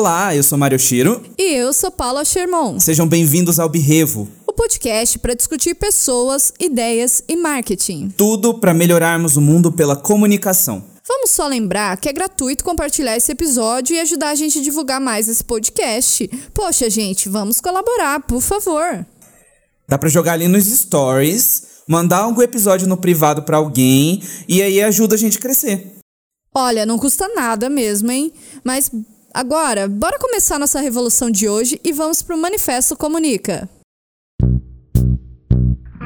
Olá, eu sou Mário Shiro. E eu sou Paula Sherman. Sejam bem-vindos ao Birrevo. O podcast para discutir pessoas, ideias e marketing. Tudo para melhorarmos o mundo pela comunicação. Vamos só lembrar que é gratuito compartilhar esse episódio e ajudar a gente a divulgar mais esse podcast. Poxa, gente, vamos colaborar, por favor. Dá para jogar ali nos stories, mandar algum episódio no privado para alguém e aí ajuda a gente a crescer. Olha, não custa nada mesmo, hein? Mas agora, bora começar nossa revolução de hoje e vamos pro Manifesto Comunica.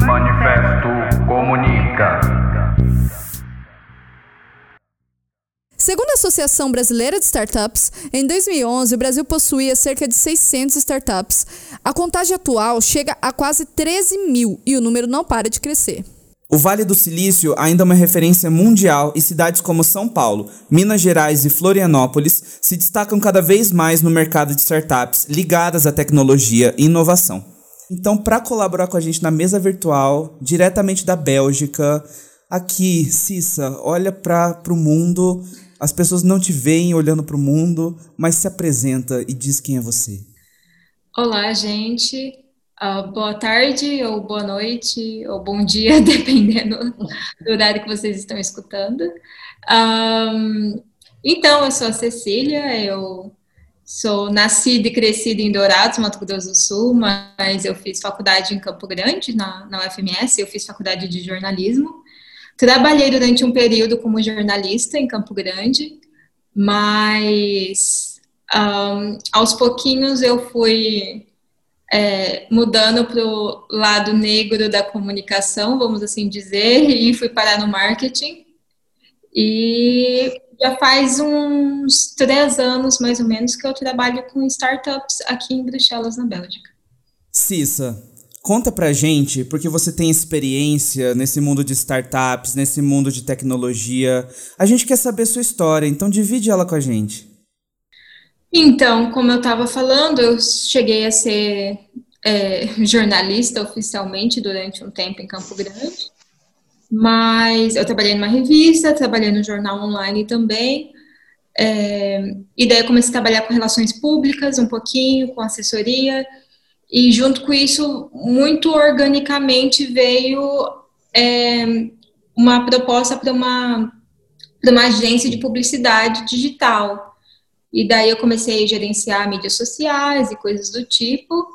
Manifesto Comunica. Segundo a Associação Brasileira de Startups, em 2011 o Brasil possuía cerca de 600 startups. A contagem atual chega a quase 13 mil e o número não para de crescer. O Vale do Silício ainda é uma referência mundial e cidades como São Paulo, Minas Gerais e Florianópolis se destacam cada vez mais no mercado de startups ligadas à tecnologia e inovação. Então, para colaborar com a gente na mesa virtual, diretamente da Bélgica, aqui, Cissa, olha para o mundo. As pessoas não te veem olhando para o mundo, mas se apresenta e diz quem é você. Olá, gente. Uh, boa tarde, ou boa noite, ou bom dia, dependendo do horário que vocês estão escutando. Um, então, eu sou a Cecília, eu Sou nascida e crescida em Dourados, Mato Grosso do Sul, mas eu fiz faculdade em Campo Grande, na, na UFMS, eu fiz faculdade de jornalismo. Trabalhei durante um período como jornalista em Campo Grande, mas um, aos pouquinhos eu fui é, mudando para o lado negro da comunicação, vamos assim dizer, e fui parar no marketing. E já faz uns três anos, mais ou menos, que eu trabalho com startups aqui em Bruxelas, na Bélgica. Cissa, conta pra gente, porque você tem experiência nesse mundo de startups, nesse mundo de tecnologia. A gente quer saber sua história, então divide ela com a gente. Então, como eu estava falando, eu cheguei a ser é, jornalista oficialmente durante um tempo em Campo Grande. Mas eu trabalhei numa revista, trabalhei no jornal online também. É, e daí eu comecei a trabalhar com relações públicas um pouquinho, com assessoria. E junto com isso, muito organicamente veio é, uma proposta para uma, uma agência de publicidade digital. E daí eu comecei a gerenciar mídias sociais e coisas do tipo.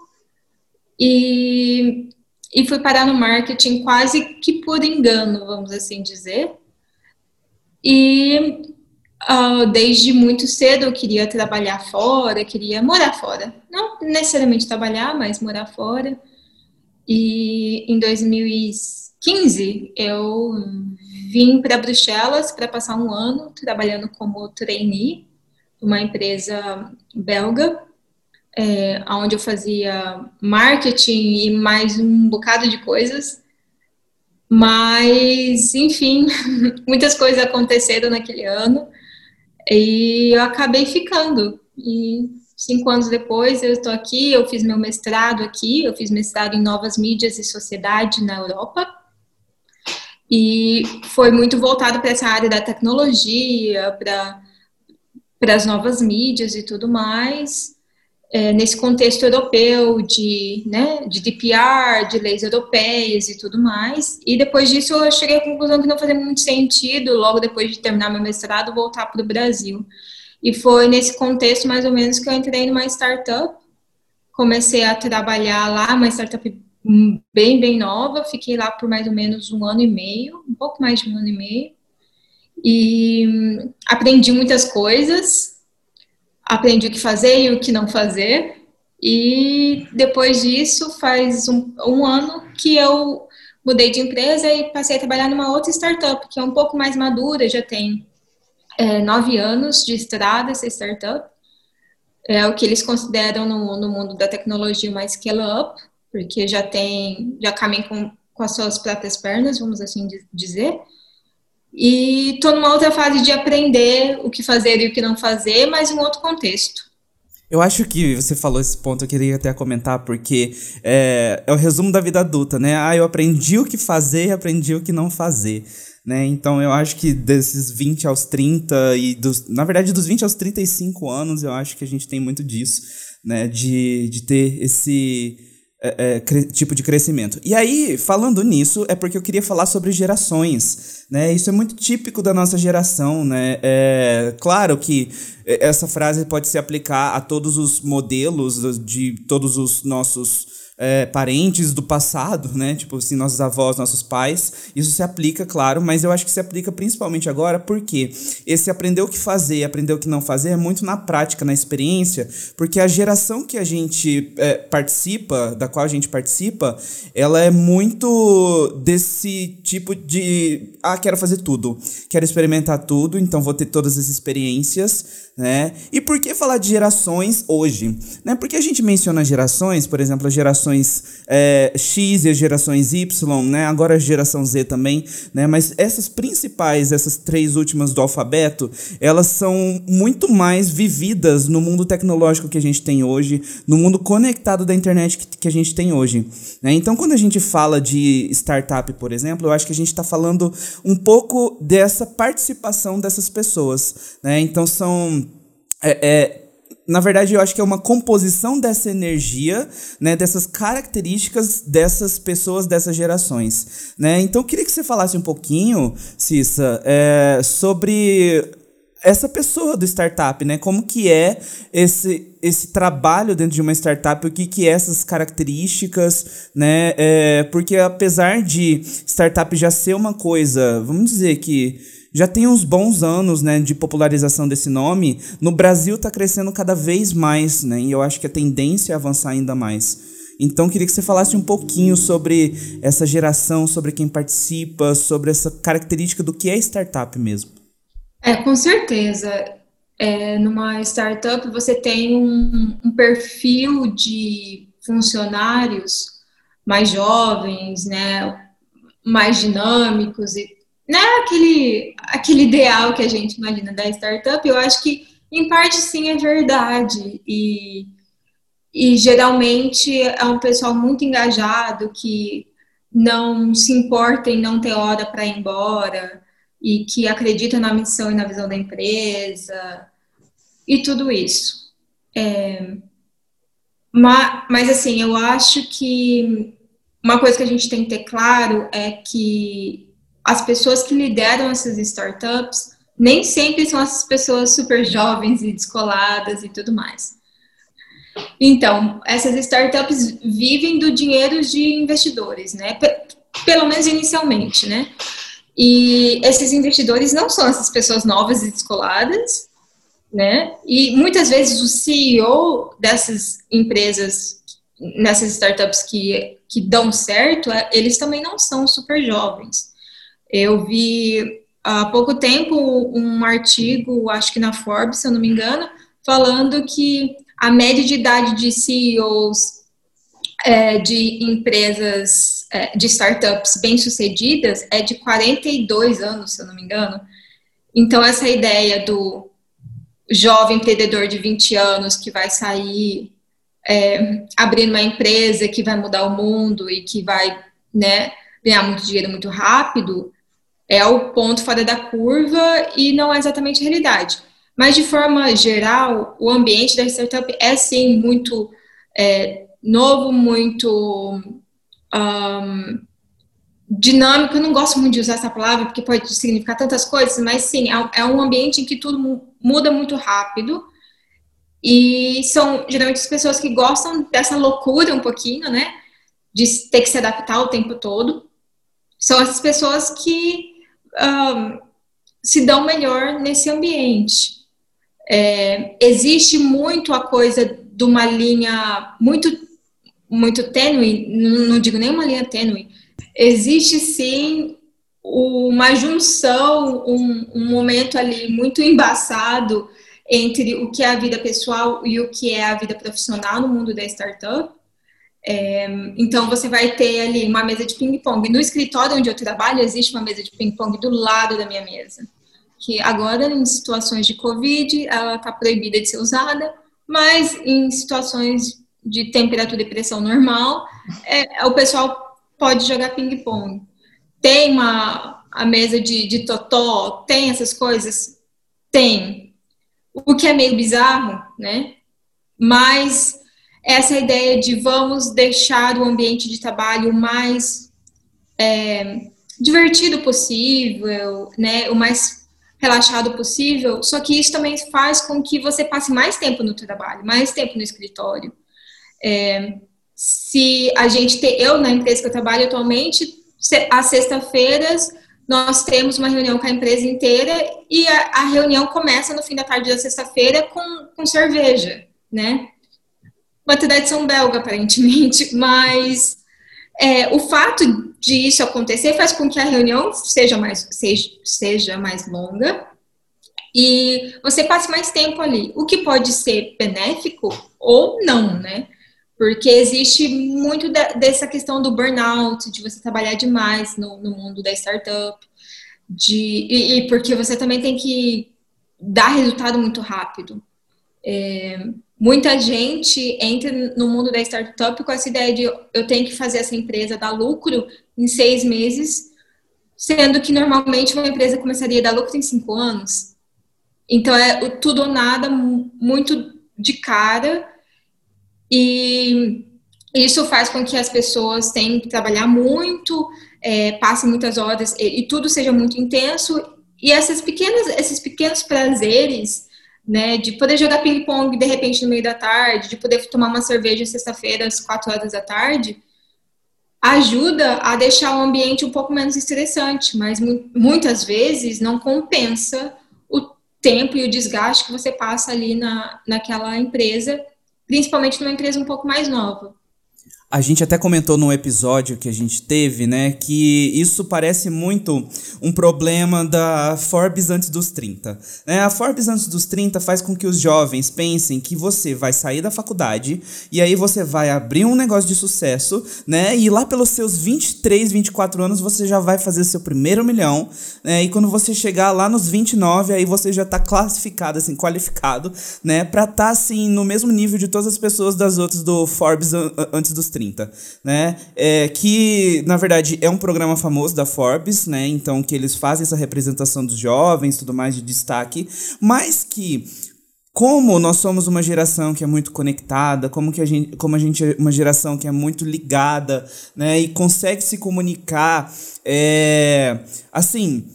E e fui parar no marketing quase que por engano, vamos assim dizer. E uh, desde muito cedo eu queria trabalhar fora, queria morar fora. Não necessariamente trabalhar, mas morar fora. E em 2015 eu vim para Bruxelas para passar um ano trabalhando como trainee uma empresa belga é, onde eu fazia marketing e mais um bocado de coisas. Mas, enfim, muitas coisas aconteceram naquele ano e eu acabei ficando. E cinco anos depois eu estou aqui, eu fiz meu mestrado aqui, eu fiz mestrado em novas mídias e sociedade na Europa. E foi muito voltado para essa área da tecnologia, para para as novas mídias e tudo mais é, nesse contexto europeu de, né, de DPR, de leis europeias e tudo mais. E depois disso eu cheguei à conclusão que não fazia muito sentido, logo depois de terminar meu mestrado, voltar para o Brasil. E foi nesse contexto, mais ou menos, que eu entrei numa startup. Comecei a trabalhar lá, uma startup bem, bem nova. Fiquei lá por mais ou menos um ano e meio, um pouco mais de um ano e meio. E hum, aprendi muitas coisas, aprendi o que fazer e o que não fazer. E depois disso, faz um, um ano que eu mudei de empresa e passei a trabalhar numa outra startup, que é um pouco mais madura, já tem é, nove anos de estrada essa startup. É o que eles consideram no, no mundo da tecnologia uma scale-up, porque já tem, já caminha com, com as suas próprias pernas, vamos assim dizer. E estou numa outra fase de aprender o que fazer e o que não fazer, mas em um outro contexto. Eu acho que você falou esse ponto, eu queria até comentar, porque é, é, o resumo da vida adulta, né? Ah, eu aprendi o que fazer e aprendi o que não fazer. né? Então eu acho que desses 20 aos 30 e dos, na verdade dos 20 aos 35 anos, eu acho que a gente tem muito disso, né, de, de ter esse é, é, tipo de crescimento. E aí, falando nisso, é porque eu queria falar sobre gerações, né? Isso é muito típico da nossa geração, né? É claro que essa frase pode se aplicar a todos os modelos de todos os nossos é, parentes do passado, né? Tipo assim, nossos avós, nossos pais. Isso se aplica, claro, mas eu acho que se aplica principalmente agora porque esse aprender o que fazer, aprender o que não fazer é muito na prática, na experiência, porque a geração que a gente é, participa, da qual a gente participa, ela é muito desse tipo de ah, quero fazer tudo, quero experimentar tudo, então vou ter todas as experiências né? E por que falar de gerações hoje? Né? Porque a gente menciona gerações, por exemplo, as gerações é, X e as gerações Y, né? agora a geração Z também, né? mas essas principais, essas três últimas do alfabeto, elas são muito mais vividas no mundo tecnológico que a gente tem hoje, no mundo conectado da internet que, que a gente tem hoje. Né? Então, quando a gente fala de startup, por exemplo, eu acho que a gente está falando um pouco dessa participação dessas pessoas. Né? Então, são é, é, na verdade, eu acho que é uma composição dessa energia, né, dessas características dessas pessoas dessas gerações, né? Então, eu queria que você falasse um pouquinho, Cissa, é, sobre essa pessoa do startup, né? Como que é esse, esse trabalho dentro de uma startup, o que que é essas características, né? É, porque apesar de startup já ser uma coisa, vamos dizer que já tem uns bons anos, né, de popularização desse nome. No Brasil está crescendo cada vez mais, né, e eu acho que a tendência é avançar ainda mais. Então, queria que você falasse um pouquinho sobre essa geração, sobre quem participa, sobre essa característica do que é startup mesmo. É, com certeza. É, numa startup, você tem um, um perfil de funcionários mais jovens, né, mais dinâmicos e não é aquele, aquele ideal que a gente imagina da startup, eu acho que em parte sim é verdade. E, e geralmente é um pessoal muito engajado que não se importa em não ter hora para ir embora e que acredita na missão e na visão da empresa e tudo isso. É, mas, mas assim, eu acho que uma coisa que a gente tem que ter claro é que as pessoas que lideram essas startups nem sempre são essas pessoas super jovens e descoladas e tudo mais. Então, essas startups vivem do dinheiro de investidores, né? Pelo menos inicialmente, né? E esses investidores não são essas pessoas novas e descoladas, né? E muitas vezes o CEO dessas empresas, nessas startups que, que dão certo, é, eles também não são super jovens. Eu vi há pouco tempo um artigo, acho que na Forbes, se eu não me engano, falando que a média de idade de CEOs é, de empresas, é, de startups bem-sucedidas é de 42 anos, se eu não me engano. Então, essa ideia do jovem empreendedor de 20 anos que vai sair é, abrindo uma empresa que vai mudar o mundo e que vai né, ganhar muito dinheiro muito rápido, é o ponto fora da curva e não é exatamente a realidade. Mas, de forma geral, o ambiente da startup é, sim, muito é, novo, muito um, dinâmico. Eu não gosto muito de usar essa palavra, porque pode significar tantas coisas, mas, sim, é, é um ambiente em que tudo muda muito rápido. E são geralmente as pessoas que gostam dessa loucura um pouquinho, né? De ter que se adaptar o tempo todo. São essas pessoas que um, se dão melhor nesse ambiente. É, existe muito a coisa de uma linha muito muito tênue, não digo nem uma linha tênue, existe sim uma junção, um, um, momento ali muito embaçado entre o que é a vida pessoal e o que é a vida profissional no mundo da startup. É, então, você vai ter ali uma mesa de ping-pong. No escritório onde eu trabalho, existe uma mesa de ping-pong do lado da minha mesa. Que agora, em situações de Covid, ela está proibida de ser usada, mas em situações de temperatura e pressão normal, é, o pessoal pode jogar ping-pong. Tem uma, a mesa de, de totó, tem essas coisas? Tem. O que é meio bizarro, né? Mas essa ideia de vamos deixar o ambiente de trabalho mais é, divertido possível, né? O mais relaxado possível, só que isso também faz com que você passe mais tempo no trabalho, mais tempo no escritório. É, se a gente ter, eu na empresa que eu trabalho atualmente, às sexta-feiras nós temos uma reunião com a empresa inteira e a, a reunião começa no fim da tarde da sexta-feira com, com cerveja, né? Uma tradição belga, aparentemente, mas é, o fato de isso acontecer faz com que a reunião seja mais, seja, seja mais longa e você passe mais tempo ali, o que pode ser benéfico ou não, né? Porque existe muito da, dessa questão do burnout, de você trabalhar demais no, no mundo da startup, de, e, e, porque você também tem que dar resultado muito rápido. É, muita gente entra no mundo da startup com essa ideia de eu tenho que fazer essa empresa dar lucro em seis meses, sendo que normalmente uma empresa começaria a dar lucro em cinco anos. Então é tudo ou nada, muito de cara, e isso faz com que as pessoas tenham que trabalhar muito, é, passem muitas horas e, e tudo seja muito intenso. E essas pequenas, esses pequenos prazeres né? De poder jogar ping-pong de repente no meio da tarde, de poder tomar uma cerveja sexta-feira às quatro horas da tarde, ajuda a deixar o ambiente um pouco menos estressante, mas muitas vezes não compensa o tempo e o desgaste que você passa ali na, naquela empresa, principalmente numa empresa um pouco mais nova. A gente até comentou num episódio que a gente teve, né, que isso parece muito um problema da Forbes antes dos 30. Né? A Forbes antes dos 30 faz com que os jovens pensem que você vai sair da faculdade e aí você vai abrir um negócio de sucesso, né, e lá pelos seus 23, 24 anos você já vai fazer seu primeiro milhão, né, e quando você chegar lá nos 29, aí você já tá classificado, assim, qualificado, né, pra estar, tá, assim, no mesmo nível de todas as pessoas das outras do Forbes antes dos 30. 30, né? É, que, na verdade, é um programa famoso da Forbes, né? Então, que eles fazem essa representação dos jovens, tudo mais de destaque, mas que como nós somos uma geração que é muito conectada, como que a gente, como a gente é uma geração que é muito ligada, né, e consegue se comunicar, é, assim,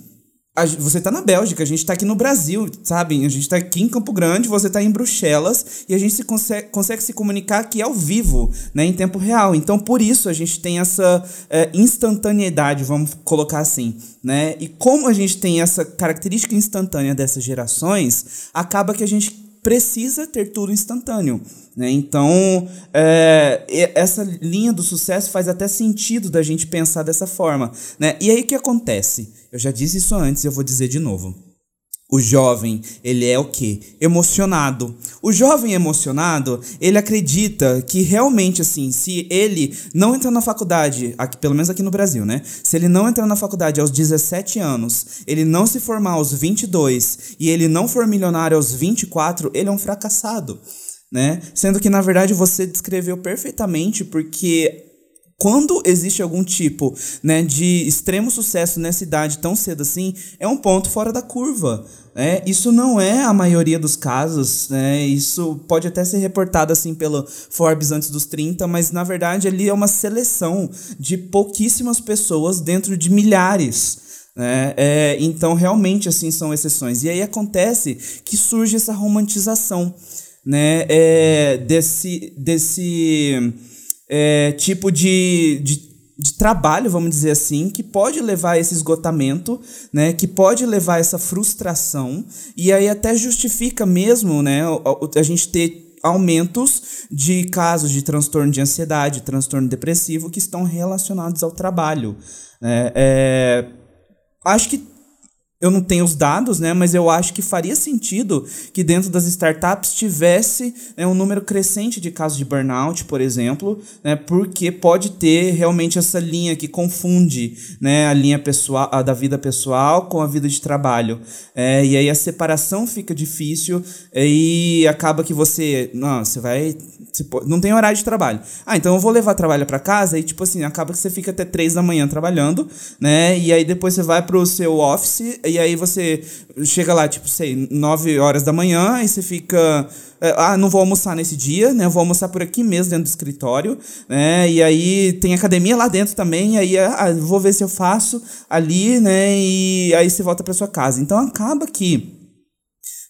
a, você tá na Bélgica, a gente tá aqui no Brasil, sabe? A gente tá aqui em Campo Grande, você tá em Bruxelas e a gente se consegue, consegue se comunicar aqui ao vivo, né? Em tempo real. Então, por isso, a gente tem essa é, instantaneidade, vamos colocar assim, né? E como a gente tem essa característica instantânea dessas gerações, acaba que a gente precisa ter tudo instantâneo. Né? Então, é, essa linha do sucesso faz até sentido da gente pensar dessa forma. Né? E aí o que acontece? Eu já disse isso antes e eu vou dizer de novo. O jovem, ele é o quê? Emocionado. O jovem emocionado, ele acredita que realmente, assim, se ele não entrar na faculdade, aqui, pelo menos aqui no Brasil, né? Se ele não entrar na faculdade aos 17 anos, ele não se formar aos 22 e ele não for milionário aos 24, ele é um fracassado, né? Sendo que, na verdade, você descreveu perfeitamente porque quando existe algum tipo né, de extremo sucesso nessa idade tão cedo assim, é um ponto fora da curva. Né? Isso não é a maioria dos casos, né? isso pode até ser reportado assim pelo Forbes antes dos 30, mas na verdade ali é uma seleção de pouquíssimas pessoas dentro de milhares. Né? É, então realmente assim são exceções. E aí acontece que surge essa romantização né? É, desse, desse é, tipo de, de, de, trabalho, vamos dizer assim, que pode levar a esse esgotamento, né, que pode levar a essa frustração, e aí até justifica mesmo né, a, a gente ter aumentos de casos de transtorno de ansiedade, transtorno depressivo que estão relacionados ao trabalho. É, é, acho que eu não tenho os dados, né? Mas eu acho que faria sentido que dentro das startups tivesse né, um número crescente de casos de burnout, por exemplo, né? Porque pode ter realmente essa linha que confunde, né? A linha pessoal, a da vida pessoal com a vida de trabalho. É, e aí a separação fica difícil e acaba que você, não, você vai, você não tem horário de trabalho. Ah, então eu vou levar trabalho para casa e tipo assim acaba que você fica até três da manhã trabalhando, né? E aí depois você vai pro seu office e aí você chega lá, tipo, sei, 9 horas da manhã, e você fica. É, ah, não vou almoçar nesse dia, né? Vou almoçar por aqui mesmo, dentro do escritório, né? E aí tem academia lá dentro também, aí ah, vou ver se eu faço ali, né? E aí você volta para sua casa. Então acaba que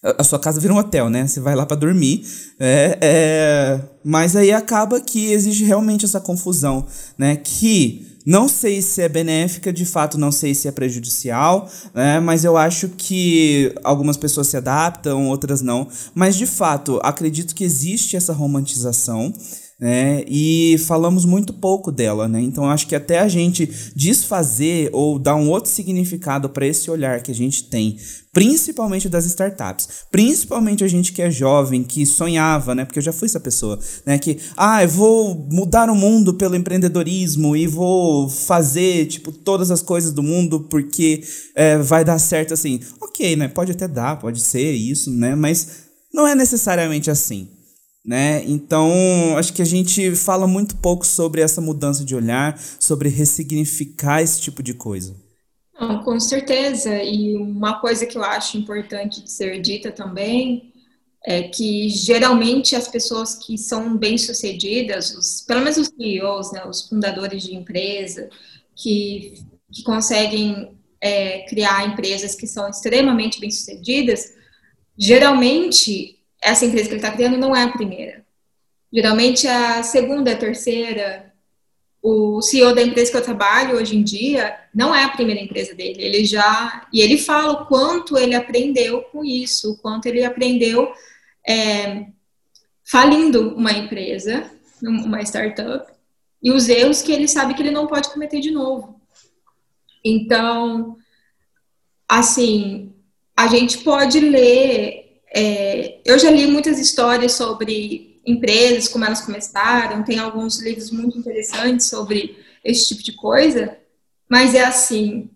a sua casa vira um hotel, né? Você vai lá para dormir. É, é... Mas aí acaba que exige realmente essa confusão, né? Que não sei se é benéfica, de fato não sei se é prejudicial, né? mas eu acho que algumas pessoas se adaptam, outras não. Mas de fato, acredito que existe essa romantização né? E falamos muito pouco dela, né? Então acho que até a gente desfazer ou dar um outro significado para esse olhar que a gente tem, principalmente das startups, principalmente a gente que é jovem, que sonhava, né? Porque eu já fui essa pessoa, né? Que ah, eu vou mudar o mundo pelo empreendedorismo e vou fazer tipo todas as coisas do mundo porque é, vai dar certo assim. Ok, né? Pode até dar, pode ser isso, né? Mas não é necessariamente assim né? Então, acho que a gente fala muito pouco sobre essa mudança de olhar, sobre ressignificar esse tipo de coisa. Não, com certeza. E uma coisa que eu acho importante de ser dita também é que geralmente as pessoas que são bem-sucedidas, os, pelo menos os CEOs, né, os fundadores de empresa, que, que conseguem é, criar empresas que são extremamente bem-sucedidas, geralmente essa empresa que ele está criando não é a primeira. Geralmente a segunda, a terceira. O CEO da empresa que eu trabalho hoje em dia não é a primeira empresa dele. Ele já e ele fala o quanto ele aprendeu com isso, o quanto ele aprendeu é, falindo uma empresa, uma startup, e os erros que ele sabe que ele não pode cometer de novo. Então, assim, a gente pode ler é, eu já li muitas histórias sobre empresas, como elas começaram, tem alguns livros muito interessantes sobre esse tipo de coisa, mas é assim,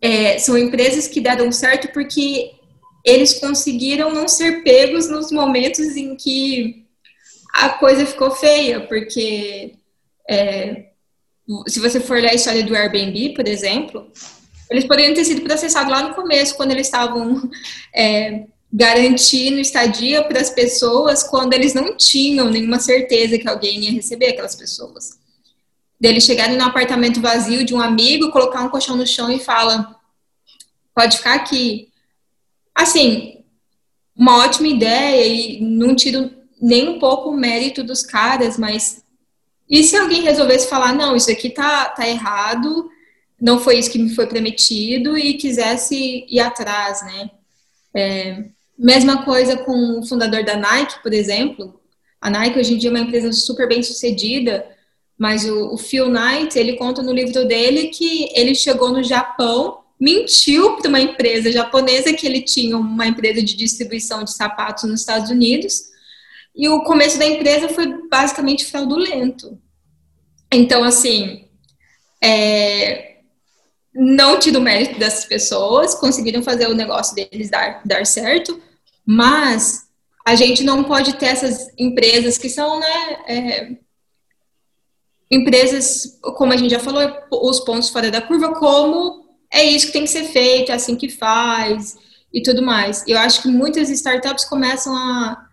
é, são empresas que deram certo porque eles conseguiram não ser pegos nos momentos em que a coisa ficou feia, porque é, se você for ler a história do Airbnb, por exemplo, eles poderiam ter sido processados lá no começo, quando eles estavam é, garantindo estadia para as pessoas quando eles não tinham nenhuma certeza que alguém ia receber aquelas pessoas. Deles chegarem no apartamento vazio de um amigo, colocar um colchão no chão e fala: pode ficar aqui. Assim, uma ótima ideia e não tiro nem um pouco o mérito dos caras, mas e se alguém resolvesse falar: não, isso aqui tá, tá errado, não foi isso que me foi prometido e quisesse ir atrás, né? É, Mesma coisa com o fundador da Nike, por exemplo. A Nike hoje em dia é uma empresa super bem sucedida, mas o, o Phil Knight, ele conta no livro dele que ele chegou no Japão, mentiu para uma empresa japonesa que ele tinha uma empresa de distribuição de sapatos nos Estados Unidos, e o começo da empresa foi basicamente fraudulento. Então, assim, é, não tido mérito dessas pessoas, conseguiram fazer o negócio deles dar, dar certo, mas a gente não pode ter essas empresas que são, né, é, empresas, como a gente já falou, os pontos fora da curva, como é isso que tem que ser feito, é assim que faz e tudo mais. Eu acho que muitas startups começam a,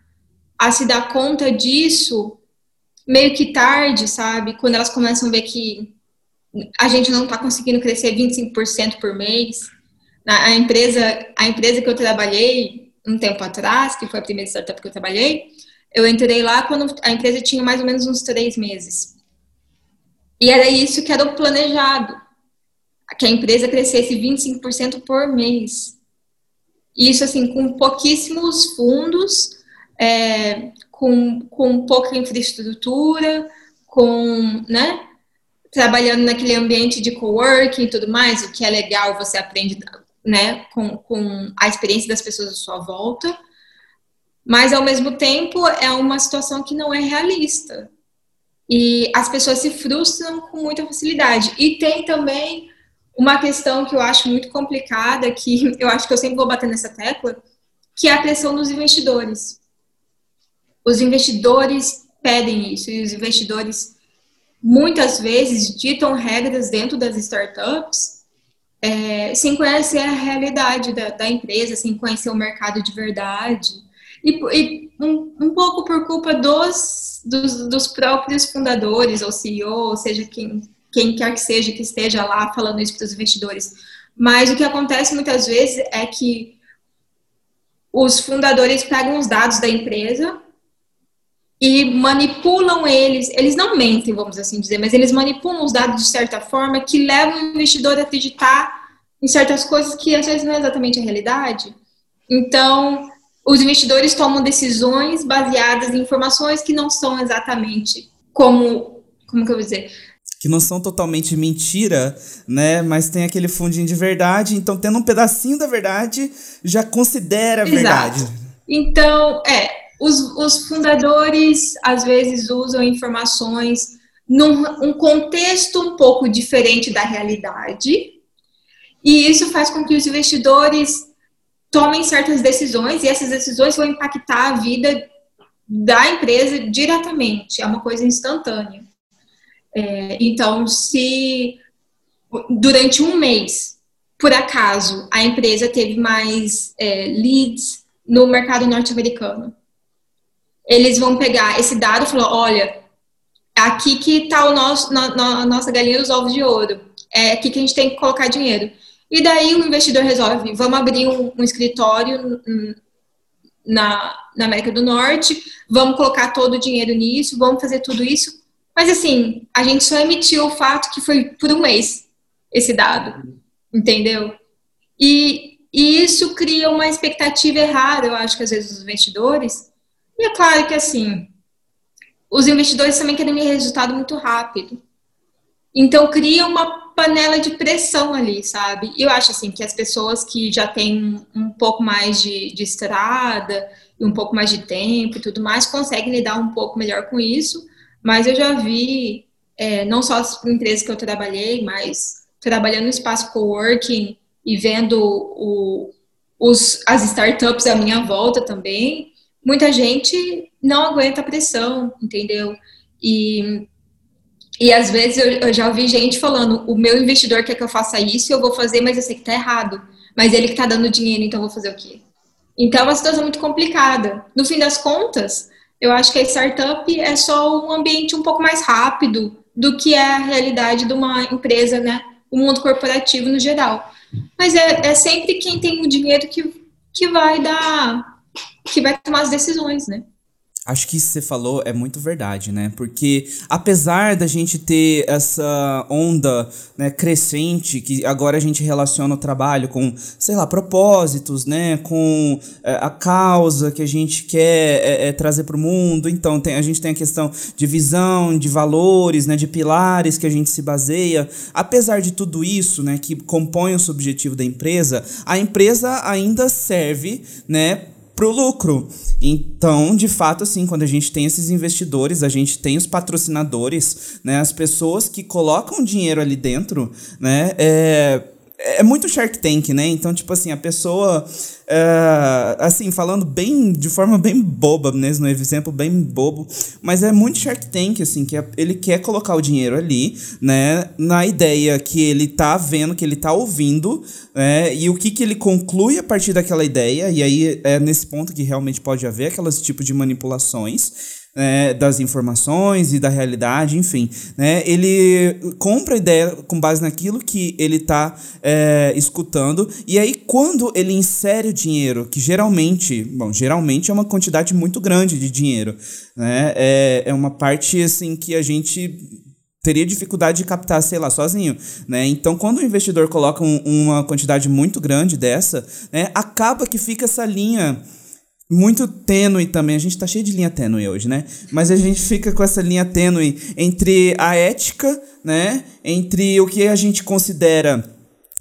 a se dar conta disso meio que tarde, sabe? Quando elas começam a ver que a gente não está conseguindo crescer 25% por mês. A empresa, a empresa que eu trabalhei, um tempo atrás, que foi a primeira startup que eu trabalhei, eu entrei lá quando a empresa tinha mais ou menos uns três meses. E era isso que era o planejado, que a empresa crescesse 25% por mês. Isso, assim, com pouquíssimos fundos, é, com, com pouca infraestrutura, com, né, trabalhando naquele ambiente de coworking e tudo mais, o que é legal, você aprende né, com, com a experiência das pessoas à sua volta, mas ao mesmo tempo é uma situação que não é realista. E as pessoas se frustram com muita facilidade. E tem também uma questão que eu acho muito complicada, que eu acho que eu sempre vou bater nessa tecla, que é a pressão dos investidores. Os investidores pedem isso, e os investidores muitas vezes ditam regras dentro das startups é, sem conhecer a realidade da, da, empresa, sem conhecer o mercado de verdade. E, e um, um, pouco por culpa dos, dos, dos, próprios fundadores, ou CEO, ou seja, quem, quem quer que seja que esteja lá falando isso para os investidores. Mas o que acontece muitas vezes é que os fundadores pegam os dados da empresa e manipulam eles, eles não mentem, vamos assim dizer, mas eles manipulam os dados de certa forma que levam o investidor a acreditar em certas coisas que às vezes não é exatamente a realidade. Então, os investidores tomam decisões baseadas em informações que não são exatamente como, como que eu vou dizer, que não são totalmente mentira, né? Mas tem aquele fundinho de verdade, então tendo um pedacinho da verdade, já considera Exato. verdade. Então, é, os, os fundadores às vezes usam informações num um contexto um pouco diferente da realidade, e isso faz com que os investidores tomem certas decisões, e essas decisões vão impactar a vida da empresa diretamente, é uma coisa instantânea. É, então, se durante um mês, por acaso, a empresa teve mais é, leads no mercado norte-americano, eles vão pegar esse dado e falar, olha, aqui que está o nosso, na, na, nossa galinha dos ovos de ouro, é aqui que a gente tem que colocar dinheiro. E daí o investidor resolve, vamos abrir um, um escritório na, na América do Norte, vamos colocar todo o dinheiro nisso, vamos fazer tudo isso. Mas assim, a gente só emitiu o fato que foi por um mês esse dado, entendeu? E, e isso cria uma expectativa errada, eu acho que às vezes os investidores, e é claro que, assim, os investidores também querem resultado muito rápido. Então, cria uma panela de pressão ali, sabe? E eu acho, assim, que as pessoas que já têm um pouco mais de, de estrada e um pouco mais de tempo e tudo mais, conseguem lidar um pouco melhor com isso. Mas eu já vi, é, não só as empresas que eu trabalhei, mas trabalhando no espaço coworking e vendo o, os, as startups à minha volta também, muita gente não aguenta a pressão, entendeu? E, e às vezes eu, eu, já ouvi gente falando: o meu investidor quer que eu faça isso, eu vou fazer, mas eu sei que tá errado. Mas ele que tá dando dinheiro, então eu vou fazer o quê? Então é uma situação muito complicada. No fim das contas, eu acho que a startup é só um ambiente um pouco mais rápido do que é a realidade de uma empresa, né? O mundo corporativo no geral. Mas é, é sempre quem tem o dinheiro que, que vai dar que vai tomar as decisões, né? Acho que isso que você falou é muito verdade, né? Porque apesar da gente ter essa onda né, crescente, que agora a gente relaciona o trabalho com, sei lá, propósitos, né? Com é, a causa que a gente quer é, é, trazer para o mundo. Então, tem, a gente tem a questão de visão, de valores, né? De pilares que a gente se baseia. Apesar de tudo isso, né? Que compõe o subjetivo da empresa, a empresa ainda serve, né? Pro lucro. Então, de fato, assim, quando a gente tem esses investidores, a gente tem os patrocinadores, né, as pessoas que colocam dinheiro ali dentro, né, é, é muito Shark Tank, né? Então, tipo assim, a pessoa, é, assim, falando bem, de forma bem boba mesmo, um exemplo bem bobo, mas é muito Shark Tank, assim, que é, ele quer colocar o dinheiro ali, né? Na ideia que ele tá vendo, que ele tá ouvindo, né? E o que que ele conclui a partir daquela ideia, e aí é nesse ponto que realmente pode haver aquelas tipos de manipulações, né, das informações e da realidade, enfim. Né, ele compra a ideia com base naquilo que ele está é, escutando, e aí quando ele insere o dinheiro, que geralmente, bom, geralmente é uma quantidade muito grande de dinheiro, né, é, é uma parte assim que a gente teria dificuldade de captar, sei lá, sozinho, né? Então, quando o investidor coloca um, uma quantidade muito grande dessa, né, acaba que fica essa linha muito tênue também. A gente tá cheio de linha tênue hoje, né? Mas a gente fica com essa linha tênue entre a ética, né? Entre o que a gente considera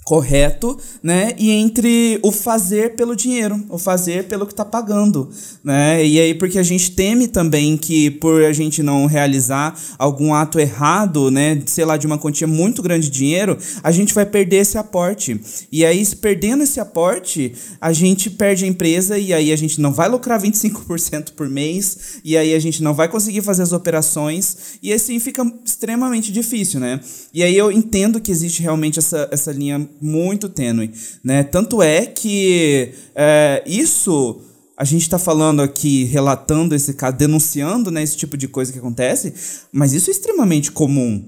correto, né? E entre o fazer pelo dinheiro, o fazer pelo que está pagando, né? E aí porque a gente teme também que por a gente não realizar algum ato errado, né, sei lá, de uma quantia muito grande de dinheiro, a gente vai perder esse aporte. E aí perdendo esse aporte, a gente perde a empresa e aí a gente não vai lucrar 25% por mês, e aí a gente não vai conseguir fazer as operações, e assim fica extremamente difícil, né? E aí eu entendo que existe realmente essa, essa linha muito tênue, né? Tanto é que é, isso a gente está falando aqui, relatando esse caso, denunciando né, esse tipo de coisa que acontece, mas isso é extremamente comum.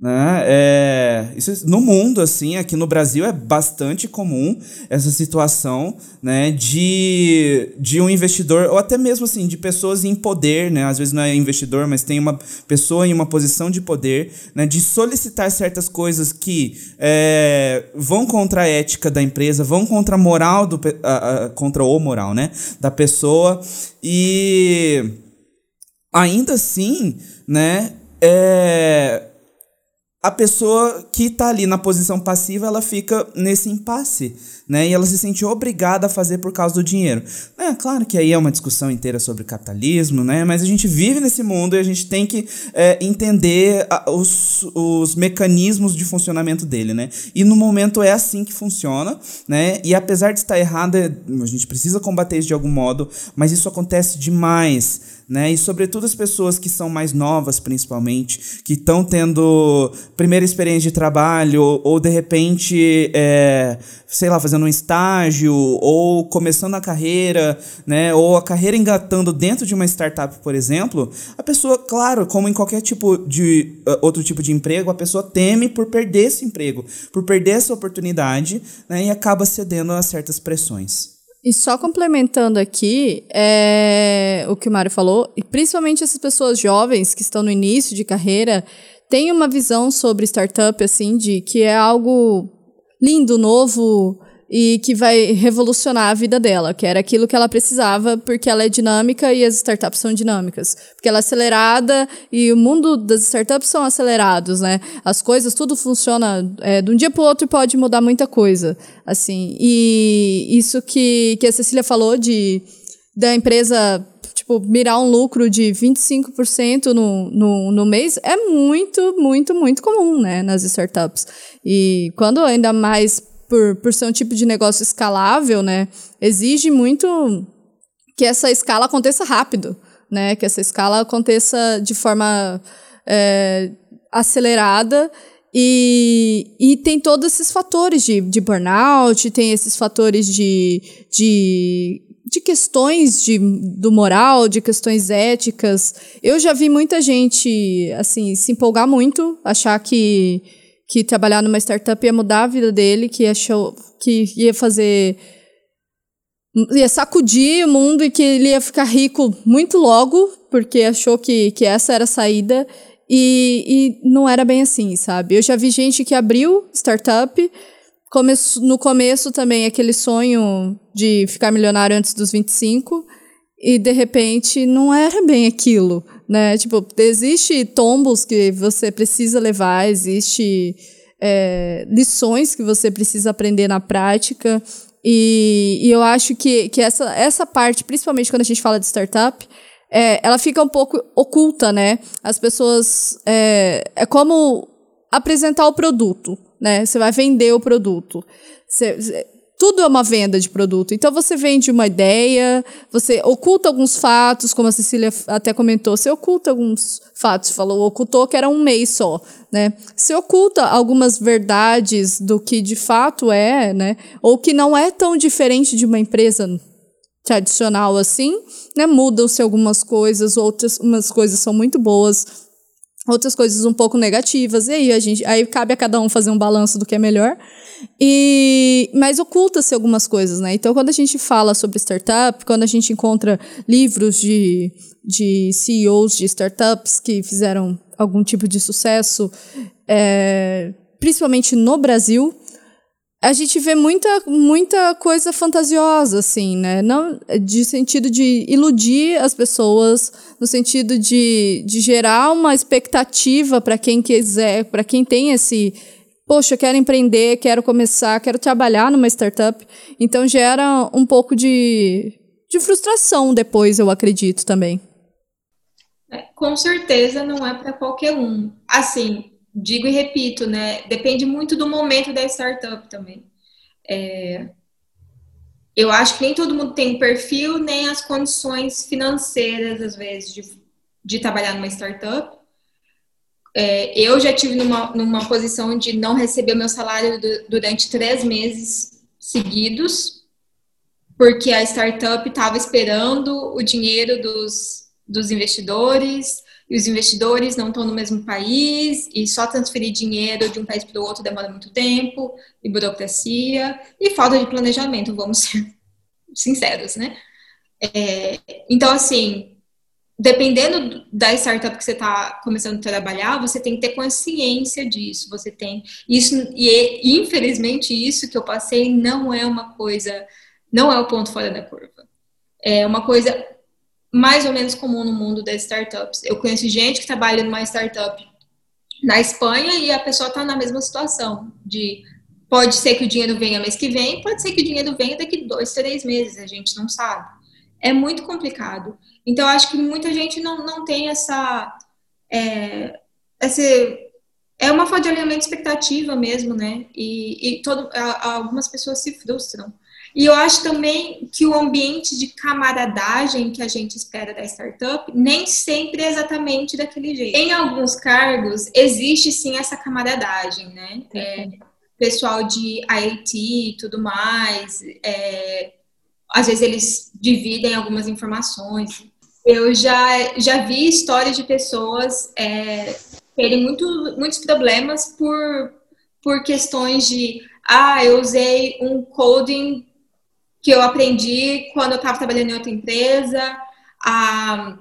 Né? É, isso no mundo, assim, aqui no Brasil é bastante comum essa situação né, de, de um investidor, ou até mesmo assim, de pessoas em poder, né? Às vezes não é investidor, mas tem uma pessoa em uma posição de poder, né, de solicitar certas coisas que é, vão contra a ética da empresa, vão contra a moral do a, a, contra o moral, né? Da pessoa. E ainda assim, né? É, a pessoa que está ali na posição passiva, ela fica nesse impasse, né? E ela se sente obrigada a fazer por causa do dinheiro. É claro que aí é uma discussão inteira sobre capitalismo, né? Mas a gente vive nesse mundo e a gente tem que é, entender a, os, os mecanismos de funcionamento dele, né? E no momento é assim que funciona, né? E apesar de estar errado, é, a gente precisa combater isso de algum modo, mas isso acontece demais né? E sobretudo as pessoas que são mais novas, principalmente, que estão tendo primeira experiência de trabalho, ou de repente, é, sei lá, fazendo um estágio, ou começando a carreira, né? Ou a carreira engatando dentro de uma startup, por exemplo, a pessoa, claro, como em qualquer tipo de uh, outro tipo de emprego, a pessoa teme por perder esse emprego, por perder essa oportunidade, né? E acaba cedendo a certas pressões. E só complementando aqui, é, o que o Mário falou, e principalmente essas pessoas jovens que estão no início de carreira, têm uma visão sobre startup, assim, de que é algo lindo, novo, e que vai revolucionar a vida dela, que era aquilo que ela precisava, porque ela é dinâmica e as startups são dinâmicas. Porque ela é acelerada e o mundo das startups são acelerados, né? As coisas, tudo funciona é, de um dia para o outro e pode mudar muita coisa, assim. E isso que, que a Cecília falou de da empresa tipo, mirar um lucro de 25% no, no, no mês é muito, muito, muito comum, né, nas startups. E quando ainda mais por, por ser um tipo de negócio escalável, né, exige muito que essa escala aconteça rápido, né, que essa escala aconteça de forma é, acelerada e, e tem todos esses fatores de, de burnout, tem esses fatores de, de, de questões de, do moral, de questões éticas. Eu já vi muita gente assim se empolgar muito, achar que que trabalhar numa startup ia mudar a vida dele, que achou que ia fazer ia sacudir o mundo e que ele ia ficar rico muito logo, porque achou que, que essa era a saída. E, e não era bem assim, sabe? Eu já vi gente que abriu startup, no começo também aquele sonho de ficar milionário antes dos 25, e de repente não era bem aquilo né? Tipo, existe tombos que você precisa levar, existe é, lições que você precisa aprender na prática. E, e, eu acho que, que essa, essa parte, principalmente quando a gente fala de startup, é, ela fica um pouco oculta, né? As pessoas. É, é como apresentar o produto, né? Você vai vender o produto. Você, tudo é uma venda de produto. Então você vende uma ideia, você oculta alguns fatos, como a Cecília até comentou, você oculta alguns fatos, falou, ocultou que era um mês só, né? Você oculta algumas verdades do que de fato é, né? Ou que não é tão diferente de uma empresa tradicional assim, né? Mudam-se algumas coisas, outras umas coisas são muito boas, outras coisas um pouco negativas. E aí a gente, aí cabe a cada um fazer um balanço do que é melhor. E, mas oculta-se algumas coisas, né? Então, quando a gente fala sobre startup, quando a gente encontra livros de, de CEOs de startups que fizeram algum tipo de sucesso, é, principalmente no Brasil, a gente vê muita, muita coisa fantasiosa, assim, né? Não, de sentido de iludir as pessoas, no sentido de, de gerar uma expectativa para quem quiser, para quem tem esse poxa, quero empreender, quero começar, quero trabalhar numa startup. Então gera um pouco de, de frustração depois, eu acredito também. É, com certeza não é para qualquer um. Assim, digo e repito, né? Depende muito do momento da startup também. É, eu acho que nem todo mundo tem perfil, nem as condições financeiras, às vezes, de, de trabalhar numa startup. É, eu já tive numa, numa posição de não receber meu salário do, durante três meses seguidos, porque a startup estava esperando o dinheiro dos, dos investidores, e os investidores não estão no mesmo país, e só transferir dinheiro de um país para o outro demora muito tempo, e burocracia, e falta de planejamento, vamos ser sinceros, né? É, então, assim, dependendo da startup que você está começando a trabalhar, você tem que ter consciência disso. Você tem isso e infelizmente isso que eu passei não é uma coisa, não é o ponto fora da curva. É uma coisa mais ou menos comum no mundo das startups. Eu conheço gente que trabalha numa startup na Espanha e a pessoa está na mesma situação de pode ser que o dinheiro venha mês que vem, pode ser que o dinheiro venha daqui dois, três meses, a gente não sabe. É muito complicado. Então, acho que muita gente não, não tem essa, é, essa. É uma falta de alinhamento expectativa mesmo, né? E, e todo, algumas pessoas se frustram. E eu acho também que o ambiente de camaradagem que a gente espera da startup nem sempre é exatamente daquele jeito. Em alguns cargos, existe sim essa camaradagem, né? É, pessoal de IT e tudo mais, é, às vezes eles dividem algumas informações. Eu já, já vi histórias de pessoas é, terem muito, muitos problemas por, por questões de ah, eu usei um coding que eu aprendi quando eu estava trabalhando em outra empresa, a,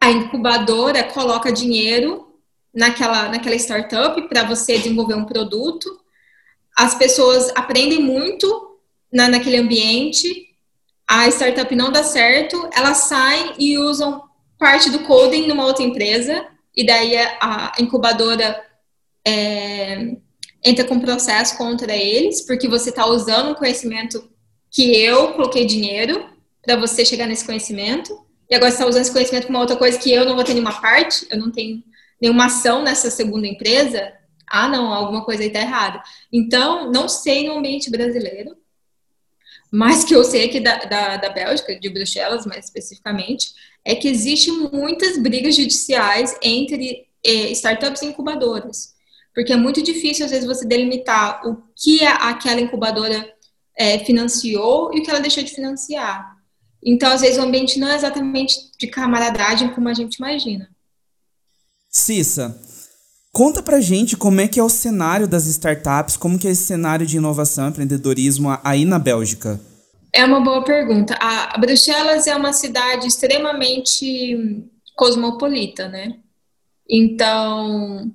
a incubadora coloca dinheiro naquela, naquela startup para você desenvolver um produto. As pessoas aprendem muito na, naquele ambiente. A startup não dá certo, elas saem e usam parte do coding numa outra empresa, e daí a incubadora é, entra com processo contra eles, porque você está usando um conhecimento que eu coloquei dinheiro para você chegar nesse conhecimento, e agora você está usando esse conhecimento para outra coisa que eu não vou ter nenhuma parte, eu não tenho nenhuma ação nessa segunda empresa, ah, não, alguma coisa aí está errada. Então, não sei no ambiente brasileiro, mas que eu sei aqui da, da, da Bélgica, de Bruxelas mais especificamente, é que existem muitas brigas judiciais entre eh, startups e incubadoras. Porque é muito difícil, às vezes, você delimitar o que a, aquela incubadora eh, financiou e o que ela deixou de financiar. Então, às vezes, o ambiente não é exatamente de camaradagem como a gente imagina. Cissa, conta pra gente como é que é o cenário das startups, como que é esse cenário de inovação, empreendedorismo aí na Bélgica. É uma boa pergunta. A Bruxelas é uma cidade extremamente cosmopolita, né? Então,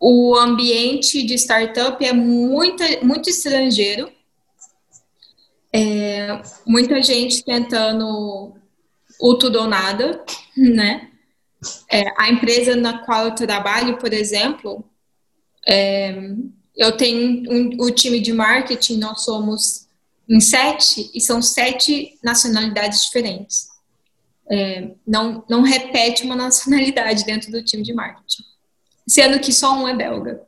o ambiente de startup é muita, muito estrangeiro. É, muita gente tentando o tudo ou nada, né? É, a empresa na qual eu trabalho, por exemplo, é, eu tenho um, o time de marketing, nós somos em sete, e são sete nacionalidades diferentes. É, não, não repete uma nacionalidade dentro do time de marketing, sendo que só um é belga.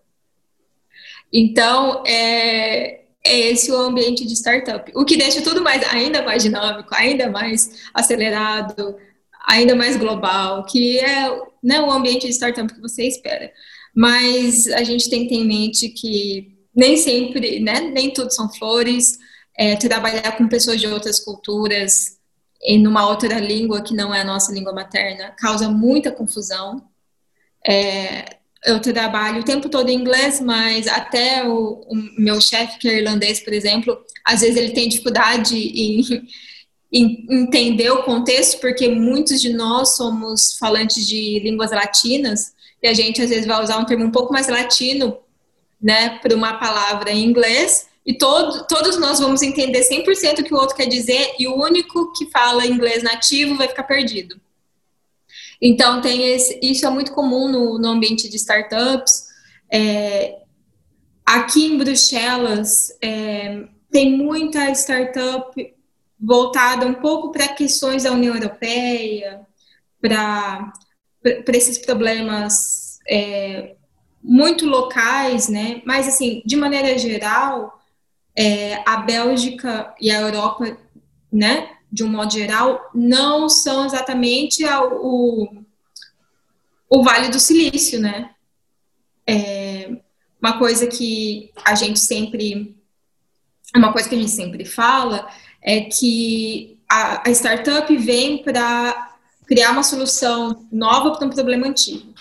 Então, é, é esse o ambiente de startup, o que deixa tudo mais ainda mais dinâmico, ainda mais acelerado, ainda mais global, que é né, o ambiente de startup que você espera. Mas a gente tem que ter em mente que nem sempre, né, nem tudo são flores, é, trabalhar com pessoas de outras culturas em numa outra língua que não é a nossa língua materna causa muita confusão. É, eu trabalho o tempo todo em inglês, mas até o, o meu chefe, que é irlandês, por exemplo, às vezes ele tem dificuldade em, em, entender o contexto, porque muitos de nós somos falantes de línguas latinas e a gente às vezes vai usar um termo um pouco mais latino, né, para uma palavra em inglês, e todo, todos nós vamos entender 100% o que o outro quer dizer e o único que fala inglês nativo vai ficar perdido. Então, tem esse, isso é muito comum no, no ambiente de startups. É, aqui em Bruxelas é, tem muita startup voltada um pouco para questões da União Europeia, para esses problemas é, muito locais, né? Mas assim, de maneira geral, é, a Bélgica e a Europa, né? De um modo geral, não são exatamente o, o Vale do Silício, né? É uma coisa que a gente sempre, uma coisa que a gente sempre fala é que a, a startup vem para criar uma solução nova para um problema antigo.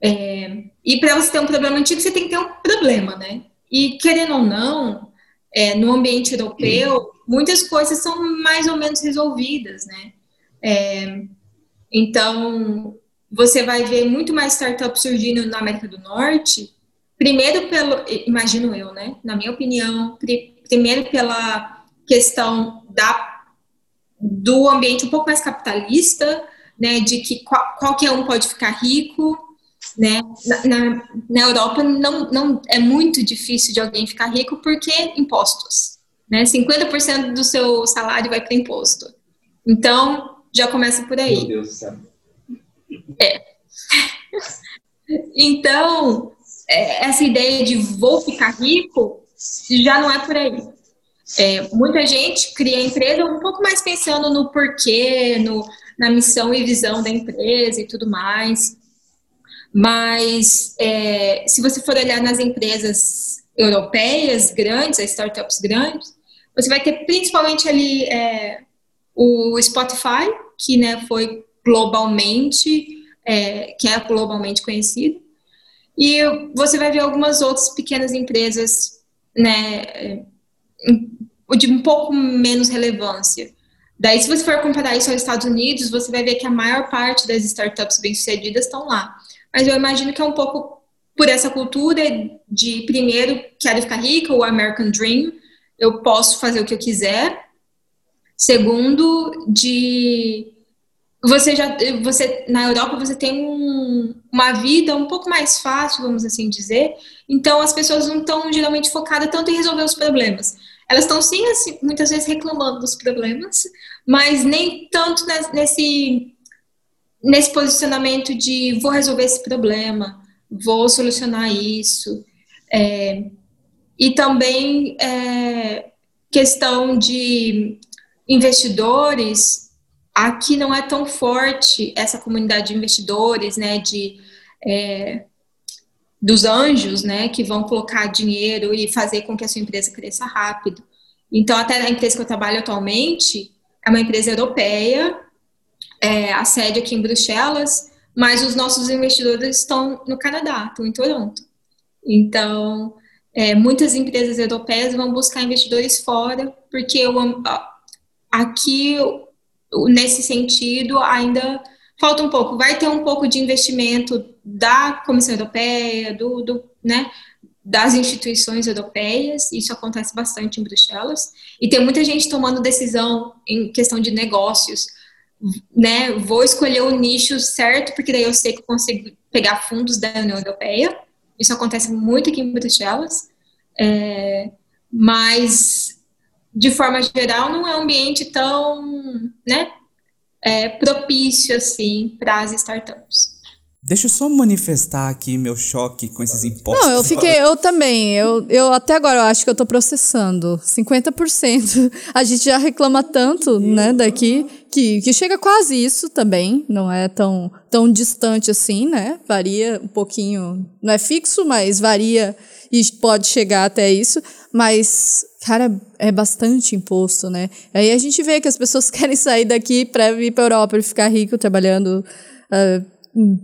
É, e para você ter um problema antigo, você tem que ter um problema, né? E querendo ou não, é, no ambiente europeu, muitas coisas são mais ou menos resolvidas, né? É, então, você vai ver muito mais startups surgindo na América do Norte, primeiro pelo, imagino eu, né? Na minha opinião, primeiro pela questão da, do ambiente um pouco mais capitalista, né? De que qual, qualquer um pode ficar rico, né? Na, na, na, Europa não, não é muito difícil de alguém ficar rico porque impostos, né? 50% do seu salário vai para imposto. Então, já começa por aí. Meu Deus do céu. É. Então, é, essa ideia de vou ficar rico já não é por aí. É, muita gente cria empresa um pouco mais pensando no porquê, no, na missão e visão da empresa e tudo mais. Mas é, se você for olhar nas empresas europeias grandes, as startups grandes, você vai ter principalmente ali é, o Spotify, que né, foi globalmente, é, que é globalmente conhecido, e você vai ver algumas outras pequenas empresas, né, de um pouco menos relevância. Daí, se você for comparar isso aos Estados Unidos, você vai ver que a maior parte das startups bem-sucedidas estão lá. Mas eu imagino que é um pouco por essa cultura de, primeiro, quero ficar rica, o American Dream, eu posso fazer o que eu quiser. Segundo, de você já você na Europa você tem um, uma vida um pouco mais fácil vamos assim dizer então as pessoas não estão geralmente focadas tanto em resolver os problemas elas estão sim assim, muitas vezes reclamando dos problemas mas nem tanto nesse nesse posicionamento de vou resolver esse problema, vou solucionar isso. É, e também é, questão de investidores, aqui não é tão forte essa comunidade de investidores, né, de é, dos anjos, né, que vão colocar dinheiro e fazer com que a sua empresa cresça rápido. Então, até a empresa que eu trabalho atualmente é uma empresa europeia é, a sede aqui em Bruxelas, mas os nossos investidores estão no Canadá, estão em Toronto. Então, é, muitas empresas europeias vão buscar investidores fora, porque eu, aqui, nesse sentido, ainda falta um pouco. Vai ter um pouco de investimento da Comissão Europeia, do, do né, das instituições europeias, isso acontece bastante em Bruxelas, e tem muita gente tomando decisão em questão de negócios, né, vou escolher o nicho certo, porque daí eu sei que eu consigo pegar fundos da União Europeia. Isso acontece muito aqui em Bruxelas. É, mas, de forma geral, não é um ambiente tão né, é, propício assim para as startups. Deixa eu só manifestar aqui meu choque com esses impostos. Não, eu fiquei, eu também. Eu, eu até agora eu acho que eu tô processando 50%. A gente já reclama tanto, né, daqui, que, que chega quase isso também. Não é tão, tão distante assim, né? Varia um pouquinho. Não é fixo, mas varia e pode chegar até isso. Mas, cara, é bastante imposto, né? Aí a gente vê que as pessoas querem sair daqui para ir pra Europa e ficar rico trabalhando. Uh,